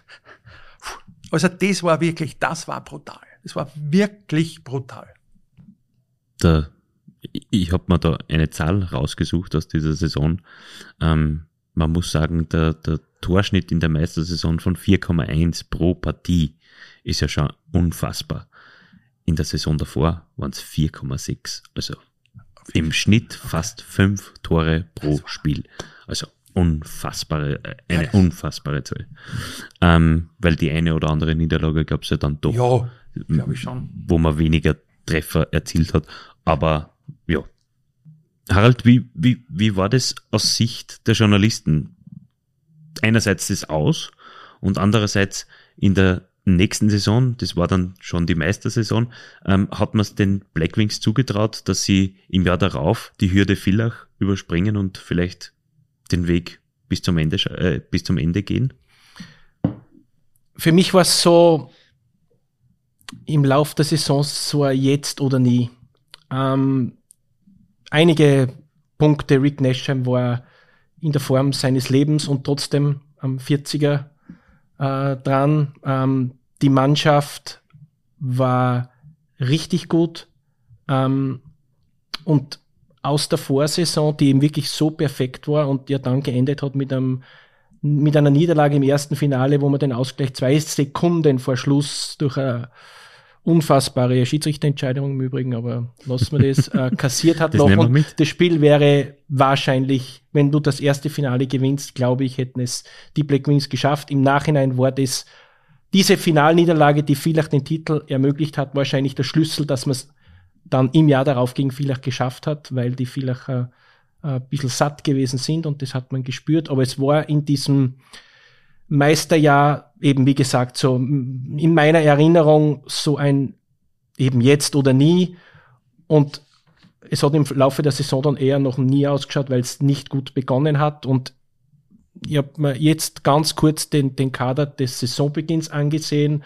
Also das war wirklich, das war brutal. Das war wirklich brutal. Da, ich habe mir da eine Zahl rausgesucht aus dieser Saison. Ähm, man muss sagen, der, der Torschnitt in der Meistersaison von 4,1 pro Partie ist ja schon unfassbar. In der Saison davor waren es 4,6. Also im Schnitt fast fünf Tore pro Spiel. Also unfassbare, äh, eine ja, unfassbare Zahl. Ähm, weil die eine oder andere Niederlage gab es ja dann doch. Ja, glaube ich schon. Wo man weniger Treffer erzielt hat. Aber ja. Harald, wie, wie, wie war das aus Sicht der Journalisten? einerseits das aus und andererseits in der nächsten Saison, das war dann schon die Meistersaison, ähm, hat man es den Blackwings zugetraut, dass sie im Jahr darauf die Hürde Villach überspringen und vielleicht den Weg bis zum Ende, äh, bis zum Ende gehen? Für mich war es so im Lauf der Saison so jetzt oder nie. Ähm, einige Punkte, Rick Nasham war in der Form seines Lebens und trotzdem am 40er äh, dran. Ähm, die Mannschaft war richtig gut. Ähm, und aus der Vorsaison, die eben wirklich so perfekt war und ja dann geendet hat mit einem mit einer Niederlage im ersten Finale, wo man den Ausgleich zwei Sekunden vor Schluss durch eine unfassbare Schiedsrichterentscheidung im Übrigen, aber lassen wir das, äh, kassiert hat das noch. Und das Spiel wäre wahrscheinlich, wenn du das erste Finale gewinnst, glaube ich, hätten es die Black Wings geschafft. Im Nachhinein war das diese Finalniederlage, die vielleicht den Titel ermöglicht hat, wahrscheinlich der Schlüssel, dass man es dann im Jahr darauf gegen Villach geschafft hat, weil die Villacher äh, ein bisschen satt gewesen sind und das hat man gespürt. Aber es war in diesem Meisterjahr eben, wie gesagt, so in meiner Erinnerung so ein eben jetzt oder nie. Und es hat im Laufe der Saison dann eher noch nie ausgeschaut, weil es nicht gut begonnen hat. Und ich habe mir jetzt ganz kurz den, den Kader des Saisonbeginns angesehen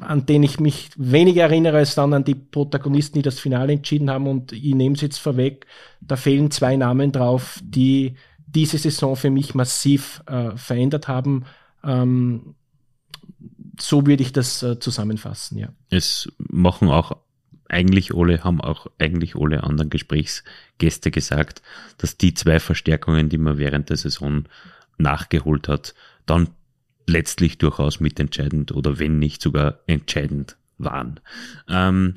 an den ich mich weniger erinnere als dann an die Protagonisten, die das Finale entschieden haben. Und ich nehme es jetzt vorweg, da fehlen zwei Namen drauf, die diese Saison für mich massiv äh, verändert haben. Ähm, so würde ich das äh, zusammenfassen, ja. Es machen auch eigentlich alle, haben auch eigentlich alle anderen Gesprächsgäste gesagt, dass die zwei Verstärkungen, die man während der Saison nachgeholt hat, dann letztlich durchaus mitentscheidend oder wenn nicht sogar entscheidend waren. Ähm,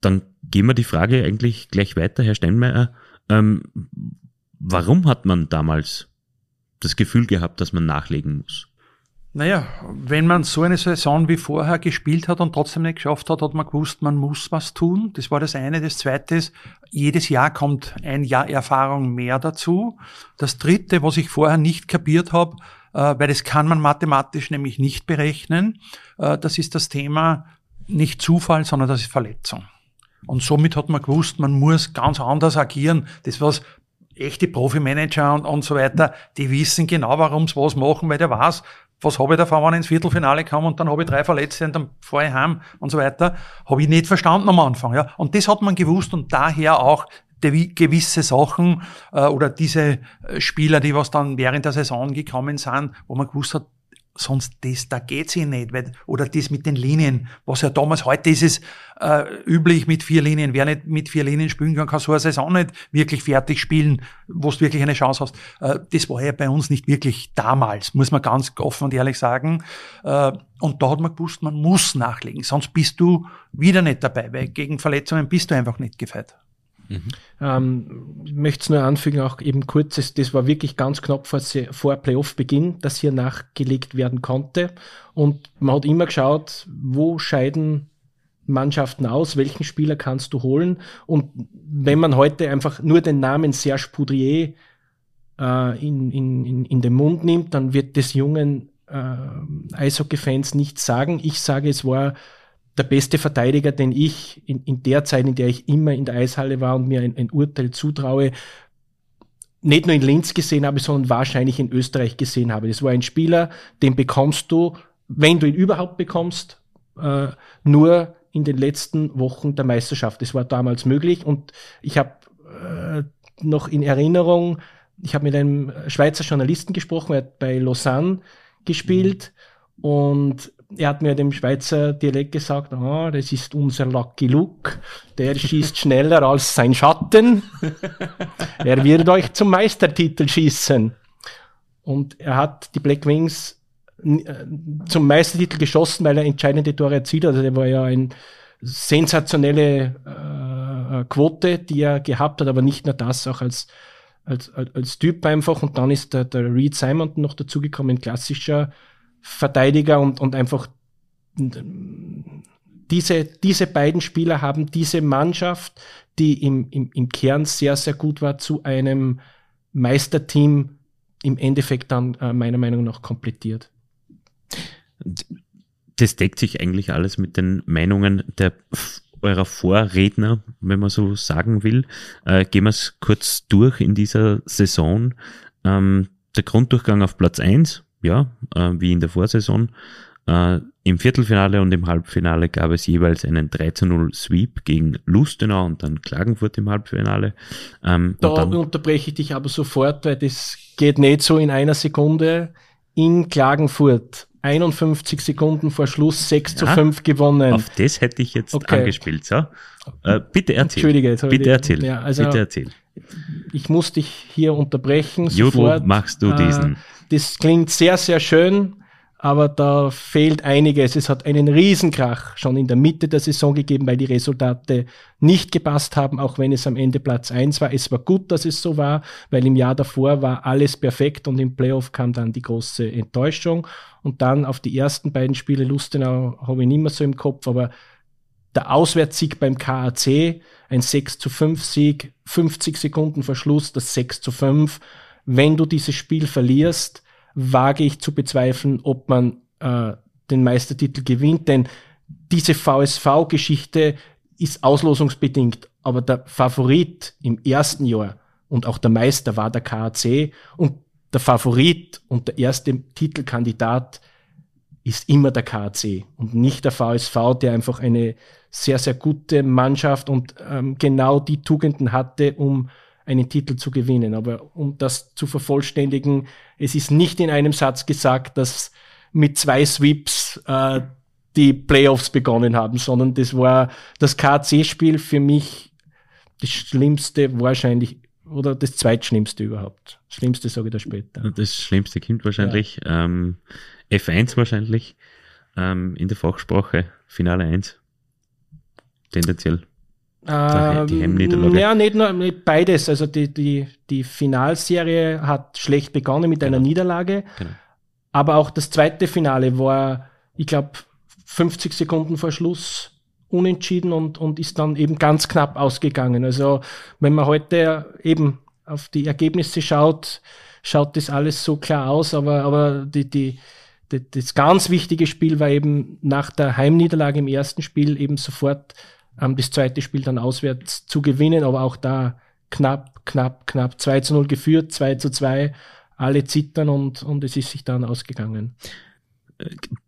dann gehen wir die Frage eigentlich gleich weiter, Herr Steinmeier. Ähm, warum hat man damals das Gefühl gehabt, dass man nachlegen muss? Naja, wenn man so eine Saison wie vorher gespielt hat und trotzdem nicht geschafft hat, hat man gewusst, man muss was tun. Das war das eine. Das zweite ist, jedes Jahr kommt ein Jahr Erfahrung mehr dazu. Das dritte, was ich vorher nicht kapiert habe, äh, weil das kann man mathematisch nämlich nicht berechnen. Äh, das ist das Thema nicht Zufall, sondern das ist Verletzung. Und somit hat man gewusst, man muss ganz anders agieren. Das was echte Profimanager und, und so weiter, die wissen genau, warum sie was machen, weil der weiß, was habe ich davon, wenn ich ins Viertelfinale komme und dann habe ich drei Verletzte und dann fahre ich heim und so weiter. Habe ich nicht verstanden am Anfang. Ja. Und das hat man gewusst und daher auch gewisse Sachen äh, oder diese äh, Spieler, die was dann während der Saison gekommen sind, wo man gewusst hat, sonst das, da geht's eh nicht, weil, oder das mit den Linien, was ja damals, heute ist es äh, üblich mit vier Linien, wer nicht mit vier Linien spielen kann, kann so eine Saison nicht wirklich fertig spielen, wo du wirklich eine Chance hast. Äh, das war ja bei uns nicht wirklich damals, muss man ganz offen und ehrlich sagen. Äh, und da hat man gewusst, man muss nachlegen, sonst bist du wieder nicht dabei, weil gegen Verletzungen bist du einfach nicht gefeit. Mhm. Ähm, ich möchte es nur anfügen, auch eben kurz, das, war wirklich ganz knapp vor, vor Playoff-Beginn, dass hier nachgelegt werden konnte. Und man hat immer geschaut, wo scheiden Mannschaften aus, welchen Spieler kannst du holen. Und wenn man heute einfach nur den Namen Serge Poudrier äh, in, in, in, in den Mund nimmt, dann wird des jungen äh, Eishockey-Fans nichts sagen. Ich sage, es war der beste Verteidiger, den ich in, in der Zeit, in der ich immer in der Eishalle war und mir ein, ein Urteil zutraue, nicht nur in Linz gesehen habe, sondern wahrscheinlich in Österreich gesehen habe. Das war ein Spieler, den bekommst du, wenn du ihn überhaupt bekommst, äh, nur in den letzten Wochen der Meisterschaft. Das war damals möglich und ich habe äh, noch in Erinnerung, ich habe mit einem Schweizer Journalisten gesprochen, er hat bei Lausanne gespielt mhm. und er hat mir dem Schweizer Dialekt gesagt, ah, das ist unser Lucky Luke, der schießt schneller als sein Schatten. er wird euch zum Meistertitel schießen. Und er hat die Black Wings äh, zum Meistertitel geschossen, weil er entscheidende Tore erzielt hat. Also der war ja eine sensationelle äh, Quote, die er gehabt hat, aber nicht nur das, auch als, als, als, als Typ einfach. Und dann ist der, der Reed Simon noch dazugekommen, klassischer Verteidiger und, und einfach diese, diese beiden Spieler haben diese Mannschaft, die im, im, im Kern sehr, sehr gut war, zu einem Meisterteam im Endeffekt dann äh, meiner Meinung nach komplettiert. Das deckt sich eigentlich alles mit den Meinungen der eurer Vorredner, wenn man so sagen will. Äh, gehen wir es kurz durch in dieser Saison. Ähm, der Grunddurchgang auf Platz eins ja, äh, wie in der Vorsaison. Äh, Im Viertelfinale und im Halbfinale gab es jeweils einen 3 zu 0 Sweep gegen Lustenau und dann Klagenfurt im Halbfinale. Ähm, da dann, unterbreche ich dich aber sofort, weil das geht nicht so in einer Sekunde. In Klagenfurt 51 Sekunden vor Schluss 6 ja, zu 5 gewonnen. Auf das hätte ich jetzt okay. angespielt. So. Äh, bitte erzähl. Entschuldige, bitte erzähl. Ja, also bitte erzähl. Ich muss dich hier unterbrechen. Jodel machst du diesen. Äh, das klingt sehr, sehr schön aber da fehlt einiges. Es hat einen Riesenkrach schon in der Mitte der Saison gegeben, weil die Resultate nicht gepasst haben, auch wenn es am Ende Platz eins war. Es war gut, dass es so war, weil im Jahr davor war alles perfekt und im Playoff kam dann die große Enttäuschung. Und dann auf die ersten beiden Spiele, Lustenau habe ich nicht mehr so im Kopf, aber der Auswärtssieg beim KAC, ein 6 zu 5 Sieg, 50 Sekunden Verschluss, das 6 zu 5. Wenn du dieses Spiel verlierst, wage ich zu bezweifeln, ob man äh, den Meistertitel gewinnt, denn diese VSV-Geschichte ist auslosungsbedingt, aber der Favorit im ersten Jahr und auch der Meister war der KAC und der Favorit und der erste Titelkandidat ist immer der KAC und nicht der VSV, der einfach eine sehr, sehr gute Mannschaft und ähm, genau die Tugenden hatte, um einen Titel zu gewinnen. Aber um das zu vervollständigen, es ist nicht in einem Satz gesagt, dass mit zwei Sweeps äh, die Playoffs begonnen haben, sondern das war das KC-Spiel für mich das Schlimmste wahrscheinlich oder das zweitschlimmste überhaupt. Das Schlimmste sage ich da später. Das Schlimmste kommt wahrscheinlich ja. ähm, F1 wahrscheinlich ähm, in der Fachsprache Finale 1 tendenziell. Ähm, die Heimniederlage? Ja, nicht nur nicht beides. Also die, die, die Finalserie hat schlecht begonnen mit genau. einer Niederlage. Genau. Aber auch das zweite Finale war, ich glaube, 50 Sekunden vor Schluss unentschieden und, und ist dann eben ganz knapp ausgegangen. Also wenn man heute eben auf die Ergebnisse schaut, schaut das alles so klar aus, aber, aber die, die, die, das ganz wichtige Spiel war eben nach der Heimniederlage im ersten Spiel eben sofort ähm, das zweite Spiel dann auswärts zu gewinnen, aber auch da knapp, knapp, knapp 2 zu 0 geführt, 2 zu 2, alle zittern und, und es ist sich dann ausgegangen.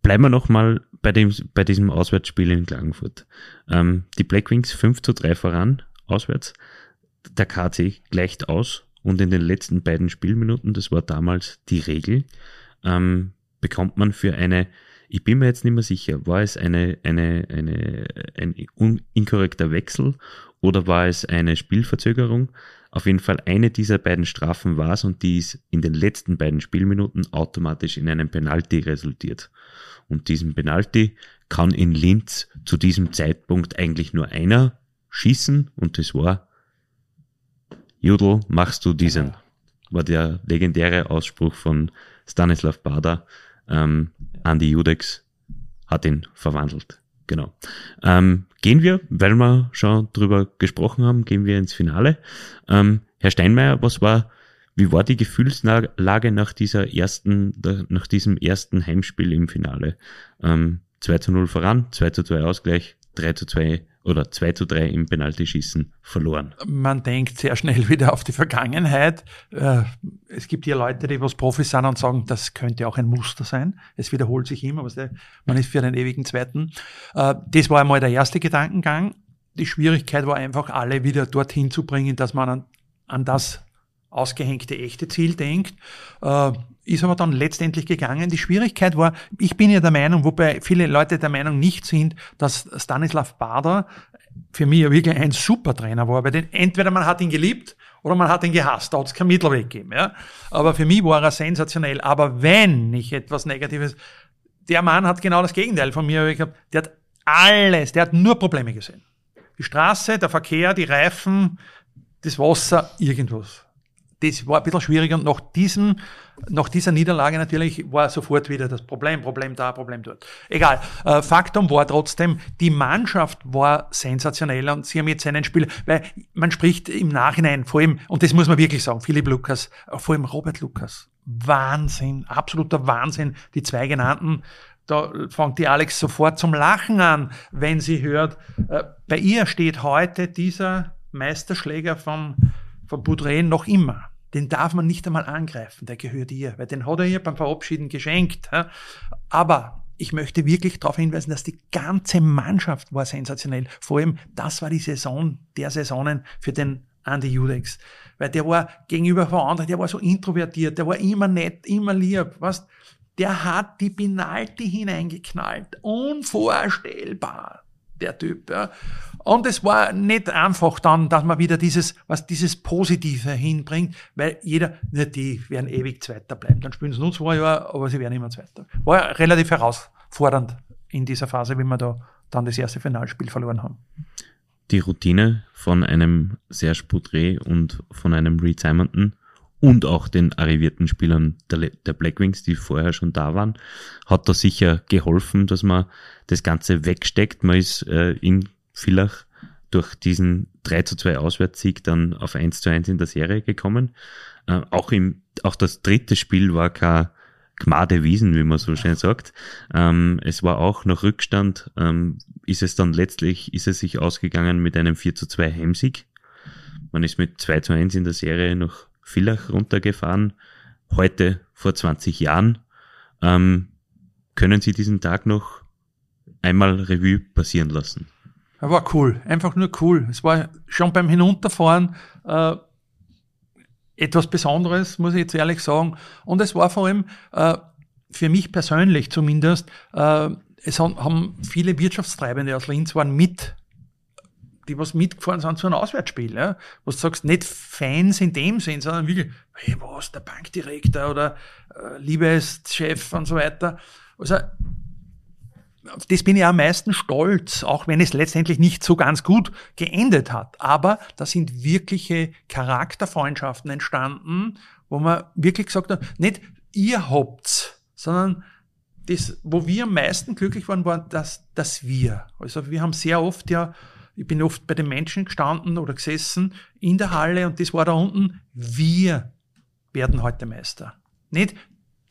Bleiben wir nochmal bei, bei diesem Auswärtsspiel in Klagenfurt. Ähm, die Blackwings 5 zu 3 voran, auswärts. Der KC gleicht aus und in den letzten beiden Spielminuten, das war damals die Regel, ähm, bekommt man für eine ich bin mir jetzt nicht mehr sicher, war es eine, eine, eine, ein inkorrekter Wechsel oder war es eine Spielverzögerung? Auf jeden Fall eine dieser beiden Strafen war es und die ist in den letzten beiden Spielminuten automatisch in einem Penalty resultiert. Und diesen Penalty kann in Linz zu diesem Zeitpunkt eigentlich nur einer schießen und das war Judel, machst du diesen? War der legendäre Ausspruch von Stanislav Bader, ähm, Andy Judex hat ihn verwandelt. Genau. Ähm, gehen wir, weil wir schon drüber gesprochen haben, gehen wir ins Finale. Ähm, Herr Steinmeier, was war, wie war die Gefühlslage nach dieser ersten, nach diesem ersten Heimspiel im Finale? Ähm, 2 zu 0 voran, 2 zu 2 Ausgleich, 3 zu 2 oder 2 zu 3 im Penaltyschießen verloren. Man denkt sehr schnell wieder auf die Vergangenheit. Äh, es gibt hier Leute, die was Profis sind und sagen, das könnte auch ein Muster sein. Es wiederholt sich immer, man ist für den ewigen Zweiten. Äh, das war einmal der erste Gedankengang. Die Schwierigkeit war einfach, alle wieder dorthin zu bringen, dass man an, an das ausgehängte echte Ziel denkt. Ist aber dann letztendlich gegangen. Die Schwierigkeit war, ich bin ja der Meinung, wobei viele Leute der Meinung nicht sind, dass Stanislav Bader für mich ja wirklich ein super Trainer war, weil entweder man hat ihn geliebt oder man hat ihn gehasst, da hat es keinen Mittelweg gegeben. Ja? Aber für mich war er sensationell. Aber wenn ich etwas Negatives, der Mann hat genau das Gegenteil von mir gehabt. Der hat alles, der hat nur Probleme gesehen. Die Straße, der Verkehr, die Reifen, das Wasser, irgendwas das war ein bisschen schwieriger und nach diesem, nach dieser Niederlage natürlich war sofort wieder das Problem, Problem da, Problem dort. Egal. Äh, Faktum war trotzdem, die Mannschaft war sensationell und sie haben jetzt einen Spiel, weil man spricht im Nachhinein, vor allem, und das muss man wirklich sagen, Philipp Lukas, äh, vor allem Robert Lukas. Wahnsinn, absoluter Wahnsinn. Die zwei genannten, da fängt die Alex sofort zum Lachen an, wenn sie hört, äh, bei ihr steht heute dieser Meisterschläger von, von Boudreau noch immer den darf man nicht einmal angreifen, der gehört ihr, weil den hat er ihr beim Verabschieden geschenkt. Aber ich möchte wirklich darauf hinweisen, dass die ganze Mannschaft war sensationell. Vor allem, das war die Saison der Saisonen für den Andy Judex. Weil der war gegenüber von anderen, der war so introvertiert, der war immer nett, immer lieb, weißt? Der hat die Penalty hineingeknallt. Unvorstellbar der Typ. Ja. Und es war nicht einfach dann, dass man wieder dieses, was dieses Positive hinbringt, weil jeder, ja, die werden ewig Zweiter bleiben. Dann spielen sie nur zwei Jahre, aber sie werden immer Zweiter. War relativ herausfordernd in dieser Phase, wie wir da dann das erste Finalspiel verloren haben. Die Routine von einem Serge Boudret und von einem Reed Simonton und auch den arrivierten Spielern der, der Blackwings, die vorher schon da waren, hat da sicher geholfen, dass man das Ganze wegsteckt. Man ist äh, in Villach durch diesen 3 zu 2 Auswärtssieg dann auf 1 zu 1 in der Serie gekommen. Äh, auch, im, auch das dritte Spiel war kein Gmade Wiesen, wie man so schön sagt. Ähm, es war auch nach Rückstand, ähm, ist es dann letztlich, ist es sich ausgegangen mit einem 4 zu 2 Heimsieg. Man ist mit 2 zu 1 in der Serie noch Villach runtergefahren, heute vor 20 Jahren. Ähm, können Sie diesen Tag noch einmal Revue passieren lassen? Er war cool, einfach nur cool. Es war schon beim Hinunterfahren äh, etwas Besonderes, muss ich jetzt ehrlich sagen. Und es war vor allem äh, für mich persönlich zumindest, äh, es haben, viele Wirtschaftstreibende aus Linz waren mit die was mitgefahren sind zu einem Auswärtsspiel, ja, wo du sagst, nicht Fans in dem Sinn, sondern wirklich, hey, was, der Bankdirektor oder äh, Liebeschef und so weiter. Also, das bin ich am meisten stolz, auch wenn es letztendlich nicht so ganz gut geendet hat. Aber da sind wirkliche Charakterfreundschaften entstanden, wo man wirklich gesagt hat, nicht ihr habt's, sondern das, wo wir am meisten glücklich waren, war das, das wir. Also wir haben sehr oft ja ich bin oft bei den Menschen gestanden oder gesessen in der Halle und das war da unten, wir werden heute Meister. Nicht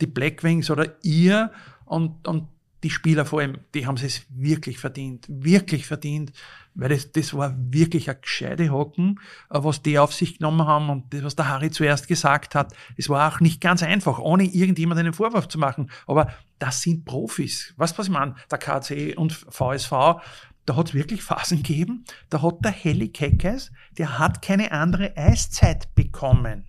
die Blackwings oder ihr und, und die Spieler vor allem, die haben es wirklich verdient, wirklich verdient, weil das, das war wirklich ein gescheite Hocken, äh, was die auf sich genommen haben und das, was der Harry zuerst gesagt hat. Es war auch nicht ganz einfach, ohne irgendjemand einen Vorwurf zu machen, aber das sind Profis. Was, was ich meine? Der KC und VSV, da hat es wirklich Phasen gegeben, da hat der Heli Keckes, der hat keine andere Eiszeit bekommen.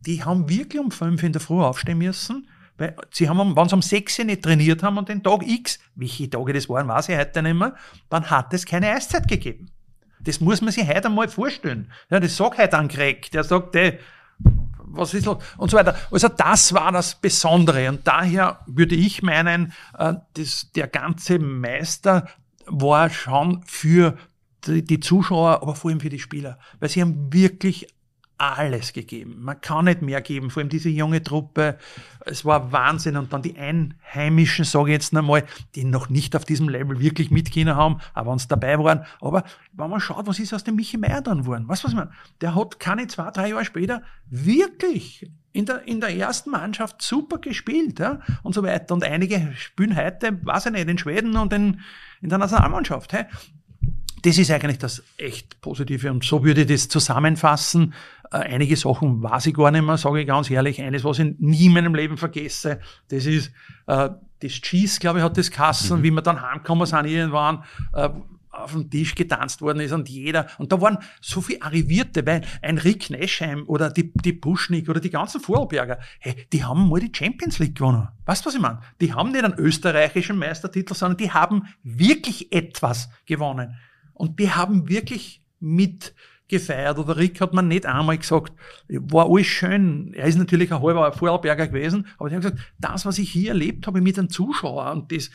Die haben wirklich um fünf in der Früh aufstehen müssen, weil sie haben, wenn sie um sechs nicht trainiert haben und den Tag X, welche Tage das waren, weiß ich heute nicht mehr, dann hat es keine Eiszeit gegeben. Das muss man sich heute einmal vorstellen. Ja, das sagt heute ein Greg, der sagt, ey, was ist los? Und so weiter. Also das war das Besondere. Und daher würde ich meinen, äh, das, der ganze Meister war schon für die Zuschauer, aber vor allem für die Spieler, weil sie haben wirklich alles gegeben. Man kann nicht mehr geben, vor allem diese junge Truppe. Es war Wahnsinn. Und dann die Einheimischen, sage ich jetzt einmal, die noch nicht auf diesem Level wirklich mitgehen haben, aber uns dabei waren. Aber wenn man schaut, was ist aus dem Michi Meier dann geworden? Was weiß man? Der hat keine zwei, drei Jahre später wirklich in der, in der ersten Mannschaft super gespielt, ja, und so weiter. Und einige spielen heute, weiß ich nicht, in Schweden und in, in der Nationalmannschaft. Hey. Das ist eigentlich das echt Positive. Und so würde ich das zusammenfassen. Äh, einige Sachen weiß ich gar nicht mehr, sage ich ganz ehrlich. Eines, was ich nie in meinem Leben vergesse, das ist äh, das Cheese, glaube ich, hat das Kassen, mhm. wie wir dann heimgekommen sind irgendwann. Äh, auf dem Tisch getanzt worden ist und jeder, und da waren so viele Arrivierte, weil ein Rick Neschheim oder die, die Buschnick oder die ganzen Vorarlberger, hey, die haben mal die Champions League gewonnen. Weißt du, was ich meine? Die haben nicht einen österreichischen Meistertitel, sondern die haben wirklich etwas gewonnen. Und die haben wirklich mit gefeiert. Oder Rick hat man nicht einmal gesagt, war alles schön. Er ist natürlich ein halber Vorarlberger gewesen, aber er hat gesagt, das, was ich hier erlebt habe mit den Zuschauern das,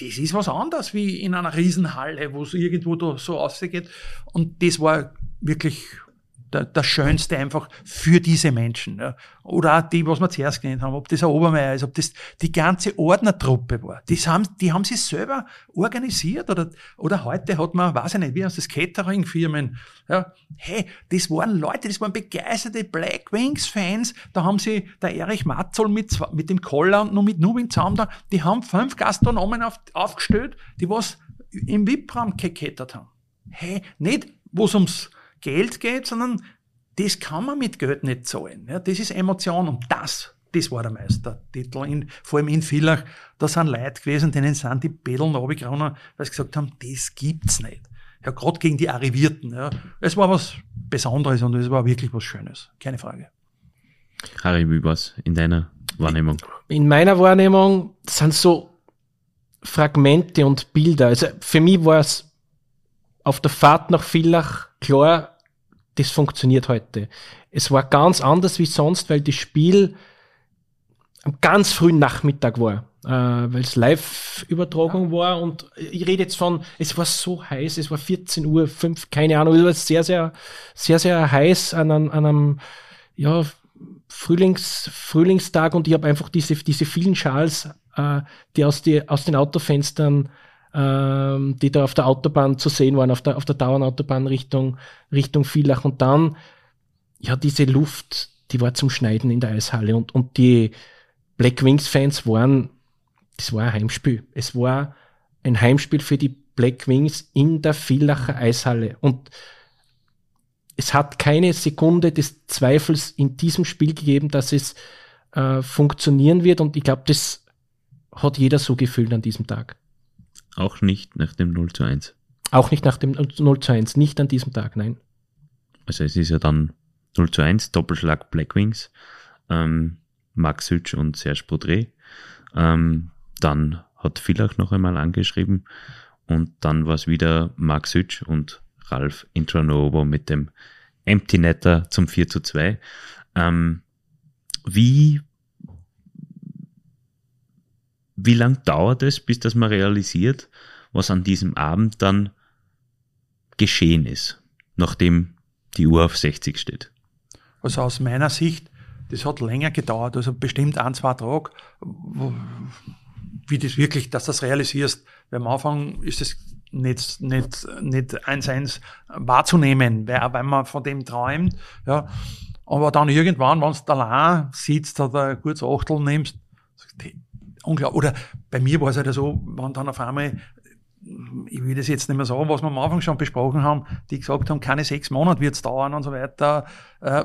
das ist was anderes wie in einer Riesenhalle, wo es irgendwo da so ausgeht. Und das war wirklich das Schönste einfach für diese Menschen. Ja. Oder auch die, was wir zuerst genannt haben, ob das ein Obermeier ist, ob das die ganze Ordnertruppe war. Die haben, die haben sich selber organisiert. Oder, oder heute hat man, weiß ich nicht, wie heißt das, Catering-Firmen. Ja. Hey, das waren Leute, das waren begeisterte Black Wings-Fans. Da haben sie der Erich Matzoll mit, mit dem Koller und mit Nubin zusammen da, die haben fünf Gastronomen auf, aufgestellt, die was im VIP-Raum gekettet haben. Hey, nicht, wo es ums Geld geht, sondern das kann man mit Geld nicht zahlen. Ja, das ist Emotion und das das war der Meistertitel. In, vor allem in Villach, da sind Leute gewesen, denen sind die Bädeln runtergegangen, weil sie gesagt haben, das gibt's nicht. Ja, gerade gegen die Arrivierten. Ja. Es war was Besonderes und es war wirklich was Schönes. Keine Frage. Harry, wie war's in deiner Wahrnehmung? In meiner Wahrnehmung sind so Fragmente und Bilder. Also für mich war es auf der Fahrt nach Villach klar, das funktioniert heute. Es war ganz anders wie sonst, weil das Spiel am ganz frühen Nachmittag war, äh, weil es Live-Übertragung ja. war und ich rede jetzt von, es war so heiß, es war 14 Uhr, 5, keine Ahnung, es war sehr, sehr, sehr, sehr heiß an einem, an einem ja, Frühlings, Frühlingstag und ich habe einfach diese, diese vielen Schals, äh, die aus, die aus den Autofenstern, äh, die da auf der Autobahn zu sehen waren, auf der, auf der Dauernautobahn Richtung, Richtung Villach und dann, ja, diese Luft, die war zum Schneiden in der Eishalle und, und die Black Wings Fans waren, das war ein Heimspiel. Es war ein Heimspiel für die Black Wings in der Villacher Eishalle und es hat keine Sekunde des Zweifels in diesem Spiel gegeben, dass es äh, funktionieren wird. Und ich glaube, das hat jeder so gefühlt an diesem Tag. Auch nicht nach dem 0 zu 1. Auch nicht nach dem 0 zu 1, nicht an diesem Tag, nein. Also es ist ja dann 0 zu 1, Doppelschlag Blackwings, ähm, Max Hütsch und Serge Baudret. Ähm, dann hat Villach noch einmal angeschrieben und dann war es wieder Max Hütsch und Ralf Intranovo mit dem Empty Netter zum 4 zu 2. Ähm, wie, wie lang dauert es, bis das man realisiert, was an diesem Abend dann geschehen ist, nachdem die Uhr auf 60 steht? Also aus meiner Sicht, das hat länger gedauert, also bestimmt ein, zwei Tage, wie das wirklich, dass du das realisierst. Weil am Anfang ist es nicht, nicht, nicht eins eins wahrzunehmen, weil, man von dem träumt, ja. Aber dann irgendwann, wenn du allein sitzt oder gutes Achtel nimmst, unglaublich. Oder bei mir war es halt so, wenn dann auf einmal, ich will das jetzt nicht mehr sagen, was wir am Anfang schon besprochen haben, die gesagt haben, keine sechs Monate wird's dauern und so weiter, äh,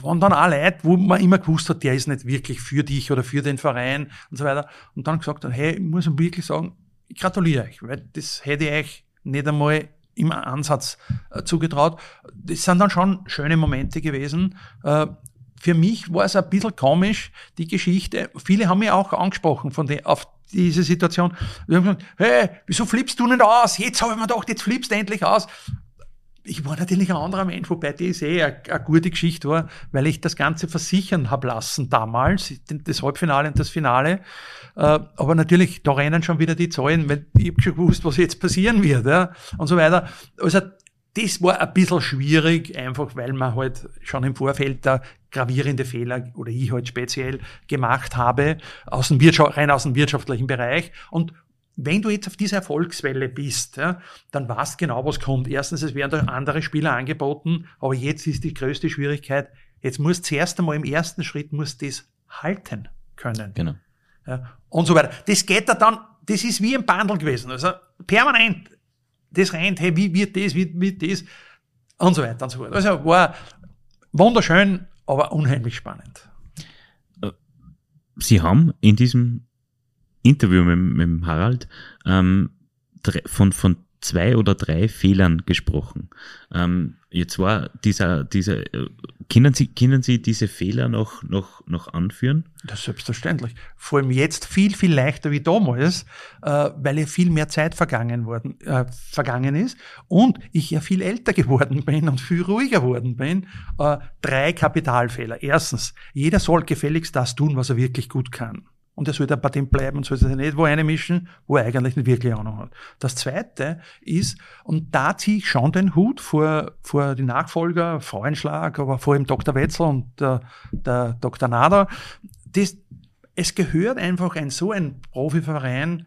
waren dann auch Leute, wo man immer gewusst hat, der ist nicht wirklich für dich oder für den Verein und so weiter. Und dann gesagt hat, hey, ich muss wirklich sagen, ich gratuliere euch, weil das hätte ich euch nicht einmal im Ansatz äh, zugetraut. Das sind dann schon schöne Momente gewesen. Äh, für mich war es ein bisschen komisch, die Geschichte. Viele haben mich auch angesprochen von der, auf diese Situation. Die haben gesagt, hey, wieso flippst du nicht aus? Jetzt habe ich mir gedacht, jetzt flippst du endlich aus ich war natürlich ein anderer Mensch, wobei das eh eine, eine gute Geschichte war, weil ich das Ganze versichern habe lassen damals, das Halbfinale und das Finale. Äh, aber natürlich, da rennen schon wieder die Zahlen, weil ich habe schon gewusst, was jetzt passieren wird ja, und so weiter. Also das war ein bisschen schwierig, einfach weil man halt schon im Vorfeld da gravierende Fehler oder ich halt speziell gemacht habe, aus dem Wirtschaft, rein aus dem wirtschaftlichen Bereich. Und wenn du jetzt auf dieser Erfolgswelle bist, ja, dann weißt genau, was kommt. Erstens, es werden da andere Spieler angeboten, aber jetzt ist die größte Schwierigkeit, jetzt musst du zuerst einmal im ersten Schritt musst das halten können. Genau. Ja, und so weiter. Das geht da dann, das ist wie ein Bundle gewesen. Also permanent, das rennt, hey, wie wird das, wie wird das, und so weiter und so fort. Also war wunderschön, aber unheimlich spannend. Sie haben in diesem Interview mit, mit Harald ähm, von, von zwei oder drei Fehlern gesprochen. Ähm, jetzt war dieser, dieser, äh, können Sie, können Sie diese Fehler noch, noch, noch anführen? Das ist selbstverständlich. Vor allem jetzt viel, viel leichter wie damals, äh, weil ja viel mehr Zeit vergangen worden, äh, vergangen ist und ich ja viel älter geworden bin und viel ruhiger geworden bin. Äh, drei Kapitalfehler. Erstens, jeder soll gefälligst das tun, was er wirklich gut kann und er sollte bei dem bleiben und sollte sich nicht wo einmischen, wo er eigentlich nicht wirklich Ahnung hat. Das Zweite ist, und da ziehe ich schon den Hut vor, vor die Nachfolger, Frauenschlag, aber vor allem Dr. Wetzel und der, der Dr. Nader, das, es gehört einfach ein so ein Profiverein,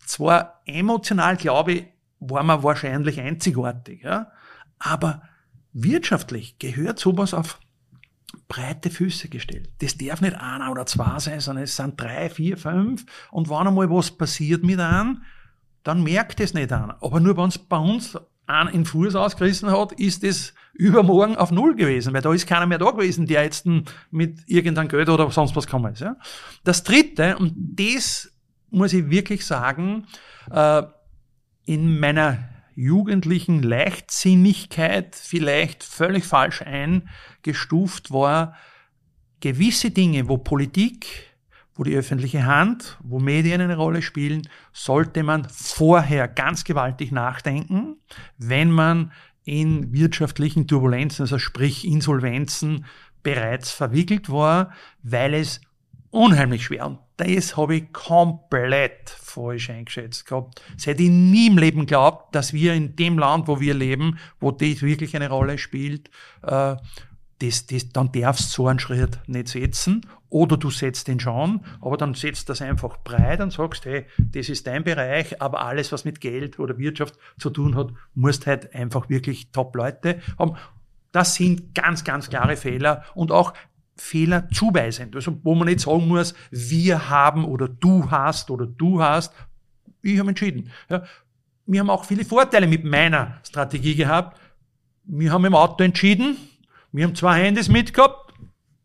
zwar emotional, glaube ich, war man wahrscheinlich einzigartig, ja, aber wirtschaftlich gehört sowas auf breite Füße gestellt. Das darf nicht einer oder zwei sein, sondern es sind drei, vier, fünf. Und wenn einmal was passiert mit einem, dann merkt es nicht einer. Aber nur wenn es bei uns einen in Fuß ausgerissen hat, ist es übermorgen auf Null gewesen, weil da ist keiner mehr da gewesen, der jetzt mit irgendeinem Geld oder sonst was gekommen ist. Ja. Das Dritte, und das muss ich wirklich sagen, äh, in meiner jugendlichen Leichtsinnigkeit vielleicht völlig falsch eingestuft war, gewisse Dinge, wo Politik, wo die öffentliche Hand, wo Medien eine Rolle spielen, sollte man vorher ganz gewaltig nachdenken, wenn man in wirtschaftlichen Turbulenzen, also sprich Insolvenzen, bereits verwickelt war, weil es unheimlich schwer und das habe ich komplett falsch eingeschätzt gehabt. Das hätte ich nie im Leben geglaubt, dass wir in dem Land, wo wir leben, wo das wirklich eine Rolle spielt, äh, das, das, dann darfst du so einen Schritt nicht setzen. Oder du setzt den schon, aber dann setzt das einfach breit und sagst, hey, das ist dein Bereich, aber alles, was mit Geld oder Wirtschaft zu tun hat, musst halt einfach wirklich Top-Leute haben. Das sind ganz, ganz klare Fehler und auch Fehler zuweisend. Also, wo man nicht sagen muss, wir haben oder du hast oder du hast. Ich habe entschieden. Ja. Wir haben auch viele Vorteile mit meiner Strategie gehabt. Wir haben im Auto entschieden, wir haben zwei Handys mitgehabt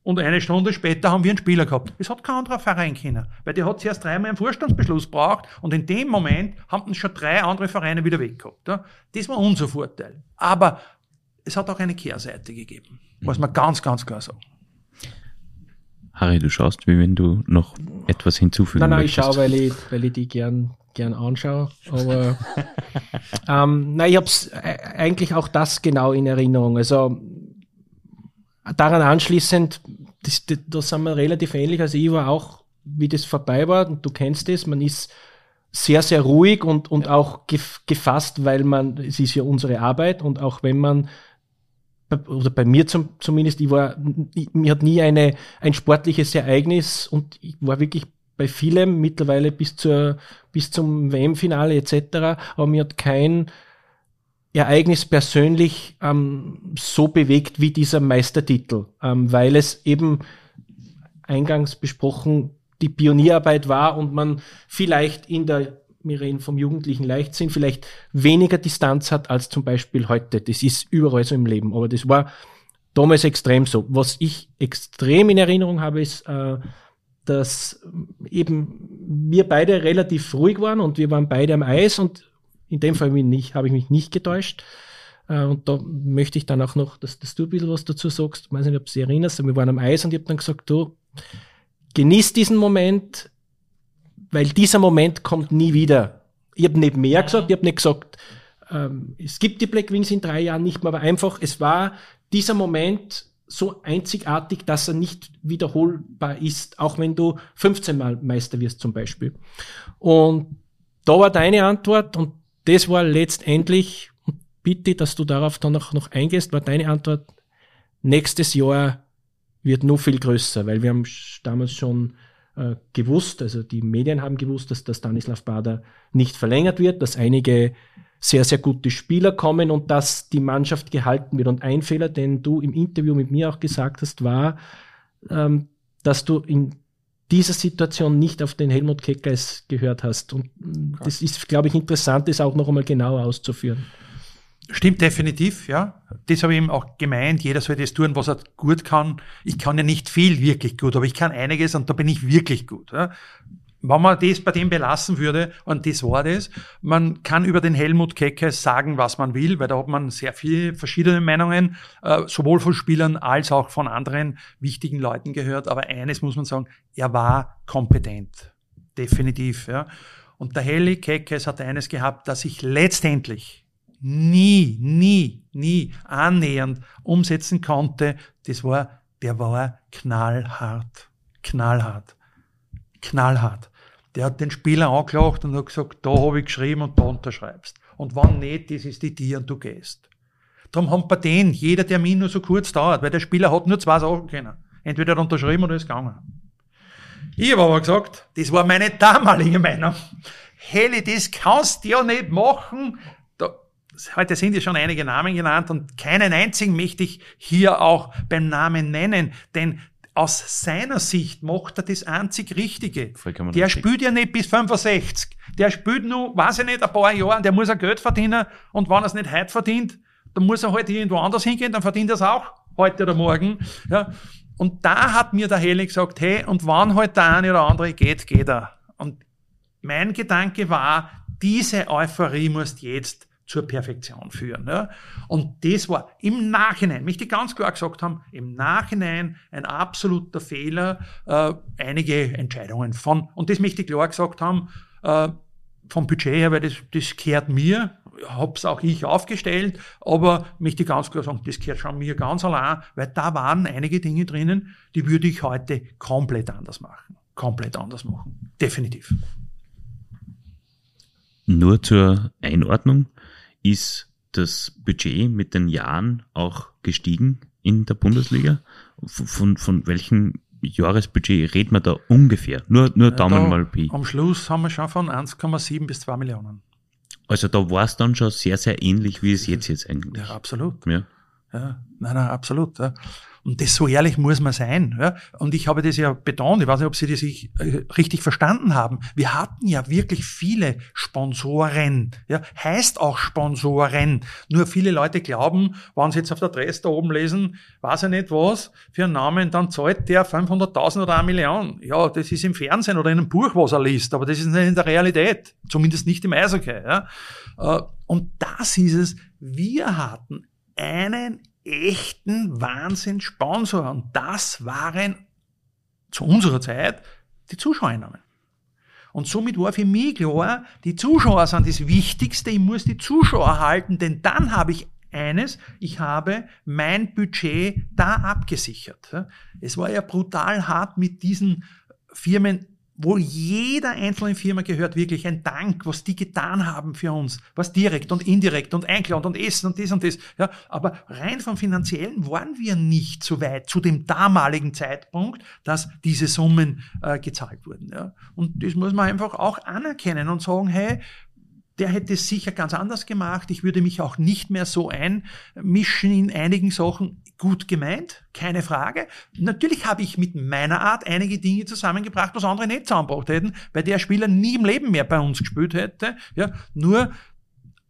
und eine Stunde später haben wir einen Spieler gehabt. Es hat kein anderer Verein können, weil der hat zuerst dreimal einen Vorstandsbeschluss braucht und in dem Moment haben schon drei andere Vereine wieder weggehabt. Ja. Das war unser Vorteil. Aber es hat auch eine Kehrseite gegeben, muss man ganz, ganz klar sagen. Harry, du schaust, wie wenn du noch etwas hinzufügen Nein, nein, möchtest. ich schaue, weil ich, weil ich die gern, gern anschaue. Aber ähm, nein, ich habe eigentlich auch das genau in Erinnerung. Also daran anschließend, das, das, da sind wir relativ ähnlich. Also ich war auch, wie das vorbei war, und du kennst es, man ist sehr, sehr ruhig und, und auch gefasst, weil man, es ist ja unsere Arbeit und auch wenn man oder bei mir zum, zumindest, ich war, ich, mir hat nie eine, ein sportliches Ereignis und ich war wirklich bei vielem mittlerweile bis zur, bis zum WM-Finale etc., aber mir hat kein Ereignis persönlich ähm, so bewegt wie dieser Meistertitel, ähm, weil es eben eingangs besprochen die Pionierarbeit war und man vielleicht in der, wir reden vom jugendlichen Leichtsinn, vielleicht weniger Distanz hat als zum Beispiel heute. Das ist überall so im Leben, aber das war damals extrem so. Was ich extrem in Erinnerung habe, ist, äh, dass eben wir beide relativ ruhig waren und wir waren beide am Eis und in dem Fall nicht, habe ich mich nicht getäuscht. Äh, und da möchte ich dann auch noch, dass, dass du ein bisschen was dazu sagst. Ich weiß nicht, ob du dich erinnerst, wir waren am Eis und ich habe dann gesagt, du, genieß diesen Moment, weil dieser Moment kommt nie wieder. Ich habe nicht mehr gesagt, ich habe nicht gesagt, ähm, es gibt die Black Wings in drei Jahren nicht mehr, aber einfach, es war dieser Moment so einzigartig, dass er nicht wiederholbar ist, auch wenn du 15 Mal Meister wirst zum Beispiel. Und da war deine Antwort und das war letztendlich, bitte, dass du darauf dann auch noch eingehst, war deine Antwort, nächstes Jahr wird nur viel größer, weil wir haben damals schon äh, gewusst, also die Medien haben gewusst, dass der Stanislav Bader nicht verlängert wird, dass einige sehr, sehr gute Spieler kommen und dass die Mannschaft gehalten wird. Und ein Fehler, den du im Interview mit mir auch gesagt hast, war, ähm, dass du in dieser Situation nicht auf den Helmut Keckers gehört hast. Und okay. das ist, glaube ich, interessant, das auch noch einmal genauer auszuführen. Stimmt definitiv, ja. Das habe ich ihm auch gemeint. Jeder soll das tun, was er gut kann. Ich kann ja nicht viel wirklich gut, aber ich kann einiges und da bin ich wirklich gut. Ja. Wenn man das bei dem belassen würde, und das war das, man kann über den Helmut Kecke sagen, was man will, weil da hat man sehr viele verschiedene Meinungen, äh, sowohl von Spielern als auch von anderen wichtigen Leuten gehört. Aber eines muss man sagen, er war kompetent. Definitiv, ja. Und der Heli Keckes hat eines gehabt, dass ich letztendlich nie, nie, nie annähernd umsetzen konnte. Das war, der war knallhart. Knallhart. Knallhart. Der hat den Spieler angelacht und hat gesagt, da habe ich geschrieben und da unterschreibst. Und wann nicht, das ist die dir und du gehst. Darum haben bei denen jeder Termin nur so kurz dauert, weil der Spieler hat nur zwei Sachen können. Entweder hat unterschrieben oder ist gegangen. Ich habe aber gesagt, das war meine damalige Meinung. Heli, das kannst du ja nicht machen, heute sind ja schon einige Namen genannt und keinen einzigen möchte ich hier auch beim Namen nennen, denn aus seiner Sicht macht er das einzig Richtige. Vollkommen der richtig. spielt ja nicht bis 65. Der spielt nur, weiß ich nicht, ein paar Jahre, der muss ja Geld verdienen und wenn er es nicht heute verdient, dann muss er halt irgendwo anders hingehen, dann verdient er es auch heute oder morgen. Ja. Und da hat mir der Heli gesagt, hey, und wann halt der eine oder andere geht, geht er. Und mein Gedanke war, diese Euphorie muss jetzt zur Perfektion führen. Ja. Und das war im Nachhinein, möchte ich ganz klar gesagt haben, im Nachhinein ein absoluter Fehler, äh, einige Entscheidungen von, und das möchte ich klar gesagt haben, äh, vom Budget her, weil das, das gehört mir, hab's auch ich aufgestellt, aber möchte ich ganz klar sagen, das gehört schon mir ganz allein, weil da waren einige Dinge drinnen, die würde ich heute komplett anders machen. Komplett anders machen. Definitiv. Nur zur Einordnung ist das Budget mit den Jahren auch gestiegen in der Bundesliga? Von, von, von welchem Jahresbudget reden wir da ungefähr? Nur, nur Daumen da, mal Pi. Am Schluss haben wir schon von 1,7 bis 2 Millionen. Also da war es dann schon sehr, sehr ähnlich, wie es jetzt jetzt eigentlich. Ja, absolut. Ja. Ja, nein, nein, absolut. Ja. Und das so ehrlich muss man sein. Ja. Und ich habe das ja betont, ich weiß nicht, ob Sie das äh, richtig verstanden haben. Wir hatten ja wirklich viele Sponsoren. Ja. Heißt auch Sponsoren. Nur viele Leute glauben, wenn sie jetzt auf der Adresse da oben lesen, weiß ich nicht was, für einen Namen, dann zahlt der 500.000 oder eine Million. Ja, das ist im Fernsehen oder in einem Buch, was er liest, aber das ist nicht in der Realität. Zumindest nicht im Eishockey. Ja. Äh, und das ist es, wir hatten einen echten Wahnsinnssponsor. Und das waren zu unserer Zeit die Zuschauereinnahmen. Und somit war für mich klar, die Zuschauer sind das Wichtigste, ich muss die Zuschauer halten, denn dann habe ich eines, ich habe mein Budget da abgesichert. Es war ja brutal hart mit diesen Firmen wo jeder einzelnen Firma gehört wirklich ein Dank, was die getan haben für uns, was direkt und indirekt und Einklang und Essen und das und das. Ja, aber rein vom Finanziellen waren wir nicht so weit zu dem damaligen Zeitpunkt, dass diese Summen äh, gezahlt wurden. Ja. Und das muss man einfach auch anerkennen und sagen, hey, der hätte es sicher ganz anders gemacht. Ich würde mich auch nicht mehr so einmischen in einigen Sachen. Gut gemeint, keine Frage. Natürlich habe ich mit meiner Art einige Dinge zusammengebracht, was andere nicht zusammengebracht hätten, weil der Spieler nie im Leben mehr bei uns gespielt hätte. Ja, nur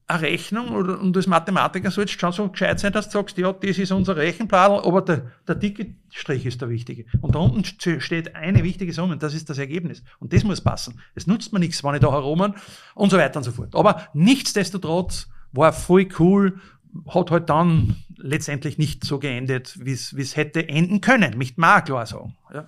eine Rechnung und als Mathematiker soll jetzt schon so gescheit sein, dass du sagst, ja, das ist unser Rechenplan, aber der, der dicke Strich ist der wichtige. Und da unten steht eine wichtige Summe und das ist das Ergebnis. Und das muss passen. Es nutzt mir nichts, wenn ich da herum und so weiter und so fort. Aber nichtsdestotrotz war voll cool, hat halt dann letztendlich nicht so geendet, wie es hätte enden können. Mich mag klar sagen. Ja.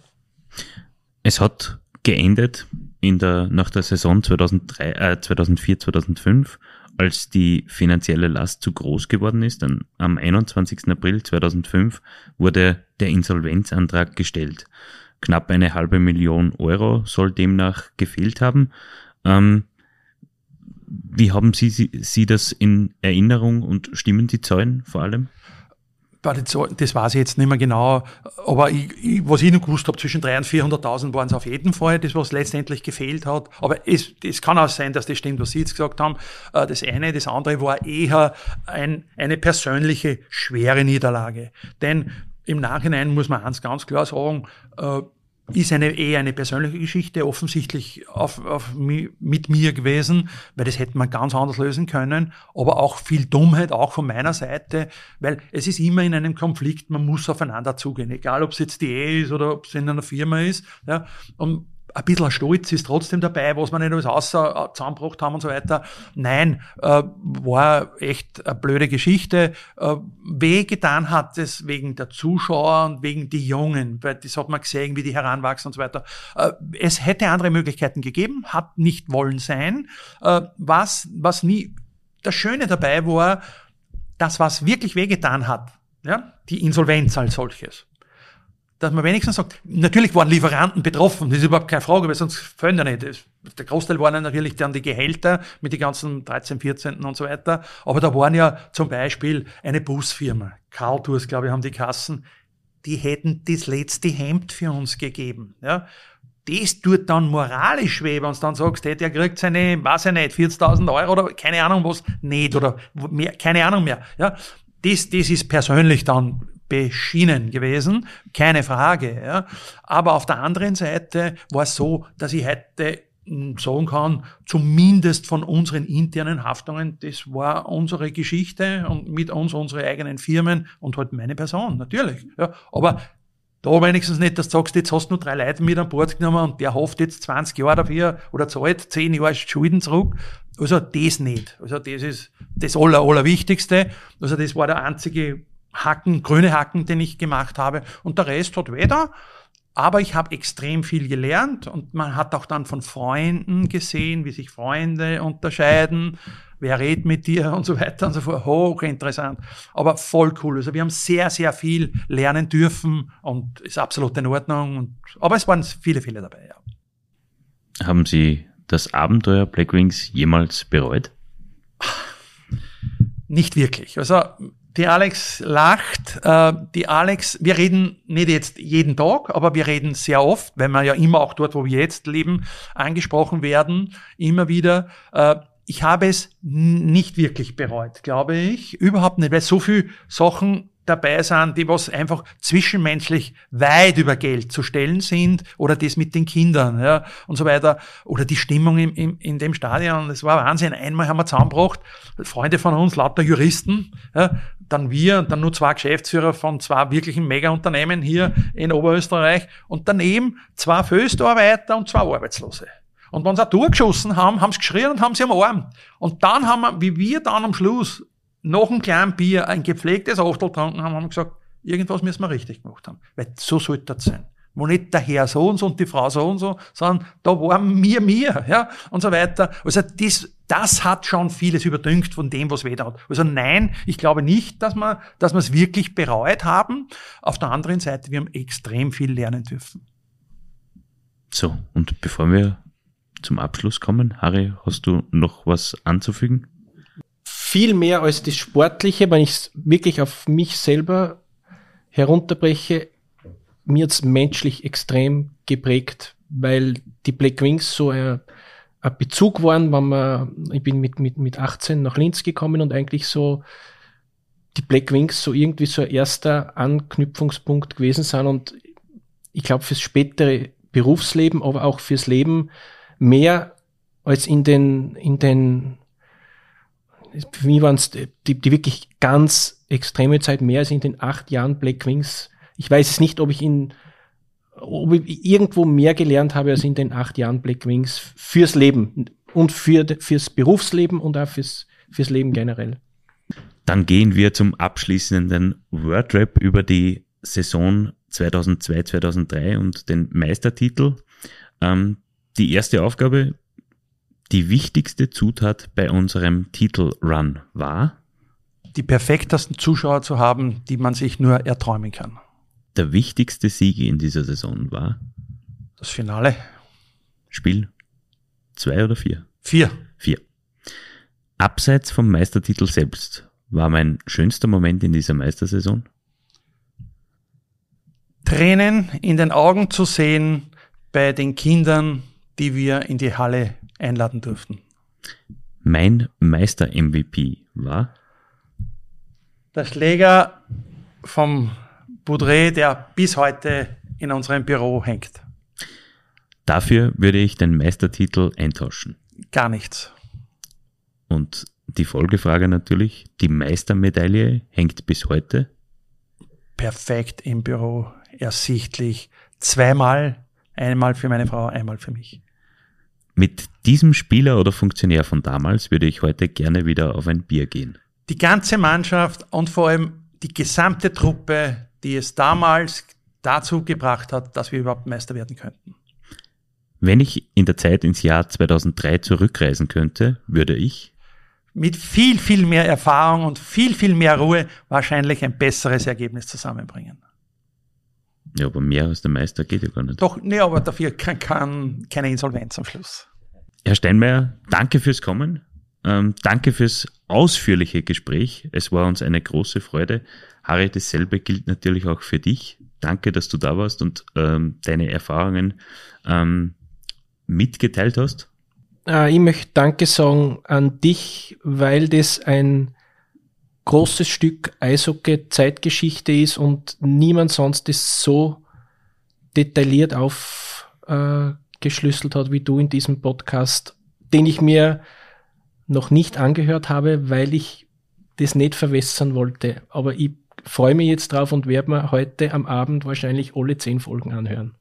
Es hat geendet in der, nach der Saison 2003, äh, 2004, 2005 als die finanzielle Last zu groß geworden ist, dann am 21. April 2005 wurde der Insolvenzantrag gestellt. Knapp eine halbe Million Euro soll demnach gefehlt haben. Ähm, wie haben Sie, Sie, Sie das in Erinnerung und stimmen die Zahlen vor allem? Das weiß ich jetzt nicht mehr genau, aber ich, ich, was ich noch gewusst habe, zwischen 300.000 und 400.000 waren es auf jeden Fall, das was letztendlich gefehlt hat. Aber es, es kann auch sein, dass das stimmt, was Sie jetzt gesagt haben. Äh, das eine, das andere war eher ein, eine persönliche schwere Niederlage. Denn im Nachhinein muss man eins ganz klar sagen, äh, ist eine eher eine persönliche Geschichte, offensichtlich auf, auf, mit mir gewesen, weil das hätte man ganz anders lösen können, aber auch viel Dummheit, auch von meiner Seite, weil es ist immer in einem Konflikt, man muss aufeinander zugehen, egal ob es jetzt die Ehe ist oder ob es in einer Firma ist. Ja, und ein bisschen Stolz ist trotzdem dabei, was wir nicht alles außer äh, zusammengebracht haben und so weiter. Nein, äh, war echt eine blöde Geschichte. Äh, weh getan hat es wegen der Zuschauer und wegen die Jungen, weil das hat man gesehen, wie die heranwachsen und so weiter. Äh, es hätte andere Möglichkeiten gegeben, hat nicht wollen sein. Äh, was, was nie, das Schöne dabei war, das, was wirklich wehgetan hat, ja, die Insolvenz als solches dass man wenigstens sagt, natürlich waren Lieferanten betroffen, das ist überhaupt keine Frage, weil sonst fällt ja nicht. Der Großteil waren natürlich dann die Gehälter mit den ganzen 13, 14 und so weiter. Aber da waren ja zum Beispiel eine Busfirma, Karl Tours, glaube ich, haben die Kassen, die hätten das letzte Hemd für uns gegeben. Ja. Das tut dann moralisch weh, wenn du dann sagst, hey, der kriegt seine, weiß ich nicht, 40.000 Euro oder keine Ahnung was, nicht oder mehr, keine Ahnung mehr. Ja. Das, das ist persönlich dann beschienen gewesen, keine Frage. Ja. Aber auf der anderen Seite war es so, dass ich hätte hm, sagen kann, zumindest von unseren internen Haftungen, das war unsere Geschichte und mit uns unsere eigenen Firmen und halt meine Person, natürlich. Ja. Aber da wenigstens nicht, dass du sagst, jetzt hast du nur drei Leute mit an Bord genommen und der hofft jetzt 20 Jahre dafür oder zahlt 10 Jahre Schulden zurück. Also das nicht. Also das ist das Aller, Allerwichtigste. Also das war der einzige Hacken, grüne Hacken, den ich gemacht habe. Und der Rest hat weder. Aber ich habe extrem viel gelernt und man hat auch dann von Freunden gesehen, wie sich Freunde unterscheiden, wer redet mit dir und so weiter und so fort. Hochinteressant, aber voll cool. Also wir haben sehr, sehr viel lernen dürfen und ist absolut in Ordnung. Und, aber es waren viele, viele dabei, ja. Haben Sie das Abenteuer Black Wings jemals bereut? Nicht wirklich. Also die Alex lacht. Äh, die Alex, wir reden nicht jetzt jeden Tag, aber wir reden sehr oft, weil wir ja immer auch dort, wo wir jetzt leben, angesprochen werden, immer wieder. Äh, ich habe es nicht wirklich bereut, glaube ich. Überhaupt nicht, weil so viel Sachen dabei sind, die was einfach zwischenmenschlich weit über Geld zu stellen sind oder das mit den Kindern ja, und so weiter oder die Stimmung im, im, in dem Stadion. Das war Wahnsinn. Einmal haben wir zusammengebracht, Freunde von uns, lauter Juristen, ja, dann wir und dann nur zwei Geschäftsführer von zwei wirklichen Mega-Unternehmen hier in Oberösterreich und daneben zwei Föstarbeiter und zwei Arbeitslose. Und wenn sie auch durchgeschossen haben, haben sie geschrien und haben sie am Arm. Und dann haben wir, wie wir dann am Schluss nach einem kleinen Bier ein gepflegtes Achtel getrunken haben, haben gesagt, irgendwas müssen wir richtig gemacht haben. Weil so sollte das sein. Wo nicht der Herr so und so und die Frau so und so, sondern da waren mir, mir, ja, und so weiter. Also das, das hat schon vieles überdünkt von dem, was weder hat. Also nein, ich glaube nicht, dass wir, dass wir es wirklich bereut haben. Auf der anderen Seite, wir haben extrem viel lernen dürfen. So, und bevor wir zum Abschluss kommen, Harry, hast du noch was anzufügen? Viel mehr als das Sportliche, wenn ich es wirklich auf mich selber herunterbreche, mir jetzt menschlich extrem geprägt, weil die Black Wings so ein, ein Bezug waren, wenn man, ich bin mit, mit, mit 18 nach Linz gekommen und eigentlich so die Black Wings so irgendwie so ein erster Anknüpfungspunkt gewesen sind und ich glaube fürs spätere Berufsleben, aber auch fürs Leben mehr als in den, in den für mich waren es die, die wirklich ganz extreme Zeit, mehr als in den acht Jahren Black Wings. Ich weiß es nicht, ob ich in ob ich irgendwo mehr gelernt habe als in den acht Jahren Black Wings fürs Leben und für, fürs Berufsleben und auch fürs, fürs Leben generell. Dann gehen wir zum abschließenden Wordrap über die Saison 2002-2003 und den Meistertitel. Ähm, die erste Aufgabe die wichtigste Zutat bei unserem Titelrun war? Die perfektesten Zuschauer zu haben, die man sich nur erträumen kann. Der wichtigste Sieg in dieser Saison war? Das Finale. Spiel zwei oder vier? Vier. Vier. Abseits vom Meistertitel selbst war mein schönster Moment in dieser Meistersaison? Tränen in den Augen zu sehen bei den Kindern, die wir in die Halle einladen durften. Mein Meister-MVP war? Der Schläger vom Boudret, der bis heute in unserem Büro hängt. Dafür würde ich den Meistertitel eintauschen. Gar nichts. Und die Folgefrage natürlich, die Meistermedaille hängt bis heute? Perfekt im Büro, ersichtlich. Zweimal, einmal für meine Frau, einmal für mich. Mit diesem Spieler oder Funktionär von damals würde ich heute gerne wieder auf ein Bier gehen. Die ganze Mannschaft und vor allem die gesamte Truppe, die es damals dazu gebracht hat, dass wir überhaupt Meister werden könnten. Wenn ich in der Zeit ins Jahr 2003 zurückreisen könnte, würde ich mit viel, viel mehr Erfahrung und viel, viel mehr Ruhe wahrscheinlich ein besseres Ergebnis zusammenbringen. Ja, aber mehr als der Meister geht ja gar nicht. Doch, nee, aber dafür kann, kann keine Insolvenz am Schluss. Herr Steinmeier, danke fürs Kommen. Ähm, danke fürs ausführliche Gespräch. Es war uns eine große Freude. Harry, dasselbe gilt natürlich auch für dich. Danke, dass du da warst und ähm, deine Erfahrungen ähm, mitgeteilt hast. Äh, ich möchte Danke sagen an dich, weil das ein großes Stück Eishockey-Zeitgeschichte ist und niemand sonst ist so detailliert aufgeschlüsselt äh, hat wie du in diesem Podcast, den ich mir noch nicht angehört habe, weil ich das nicht verwässern wollte. Aber ich freue mich jetzt drauf und werde mir heute am Abend wahrscheinlich alle zehn Folgen anhören.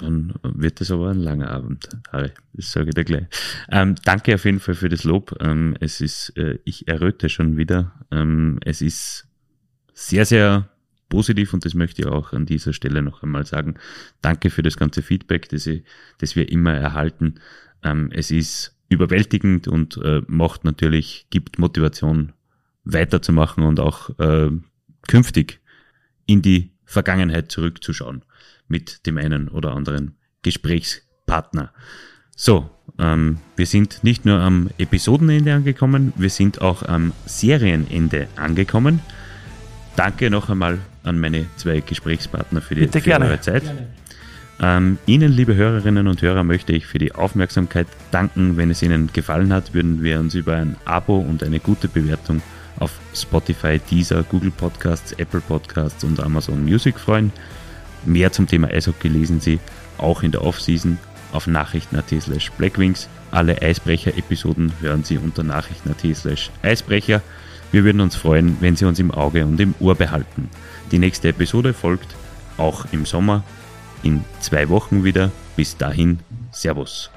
Dann wird es aber ein langer Abend, Harry. Das sage ich dir gleich. Ähm, danke auf jeden Fall für das Lob. Ähm, es ist, äh, ich erröte schon wieder. Ähm, es ist sehr, sehr positiv und das möchte ich auch an dieser Stelle noch einmal sagen. Danke für das ganze Feedback, das, ich, das wir immer erhalten. Ähm, es ist überwältigend und äh, macht natürlich, gibt Motivation weiterzumachen und auch äh, künftig in die Vergangenheit zurückzuschauen mit dem einen oder anderen Gesprächspartner. So, ähm, wir sind nicht nur am Episodenende angekommen, wir sind auch am Serienende angekommen. Danke noch einmal an meine zwei Gesprächspartner für, die, für eure Zeit. Ähm, Ihnen, liebe Hörerinnen und Hörer, möchte ich für die Aufmerksamkeit danken. Wenn es Ihnen gefallen hat, würden wir uns über ein Abo und eine gute Bewertung auf Spotify, Deezer, Google Podcasts, Apple Podcasts und Amazon Music freuen. Mehr zum Thema Eishockey lesen Sie auch in der Offseason auf nachrichten.at slash blackwings. Alle Eisbrecher-Episoden hören Sie unter nachrichten.at slash Eisbrecher. Wir würden uns freuen, wenn Sie uns im Auge und im Ohr behalten. Die nächste Episode folgt auch im Sommer in zwei Wochen wieder. Bis dahin, Servus.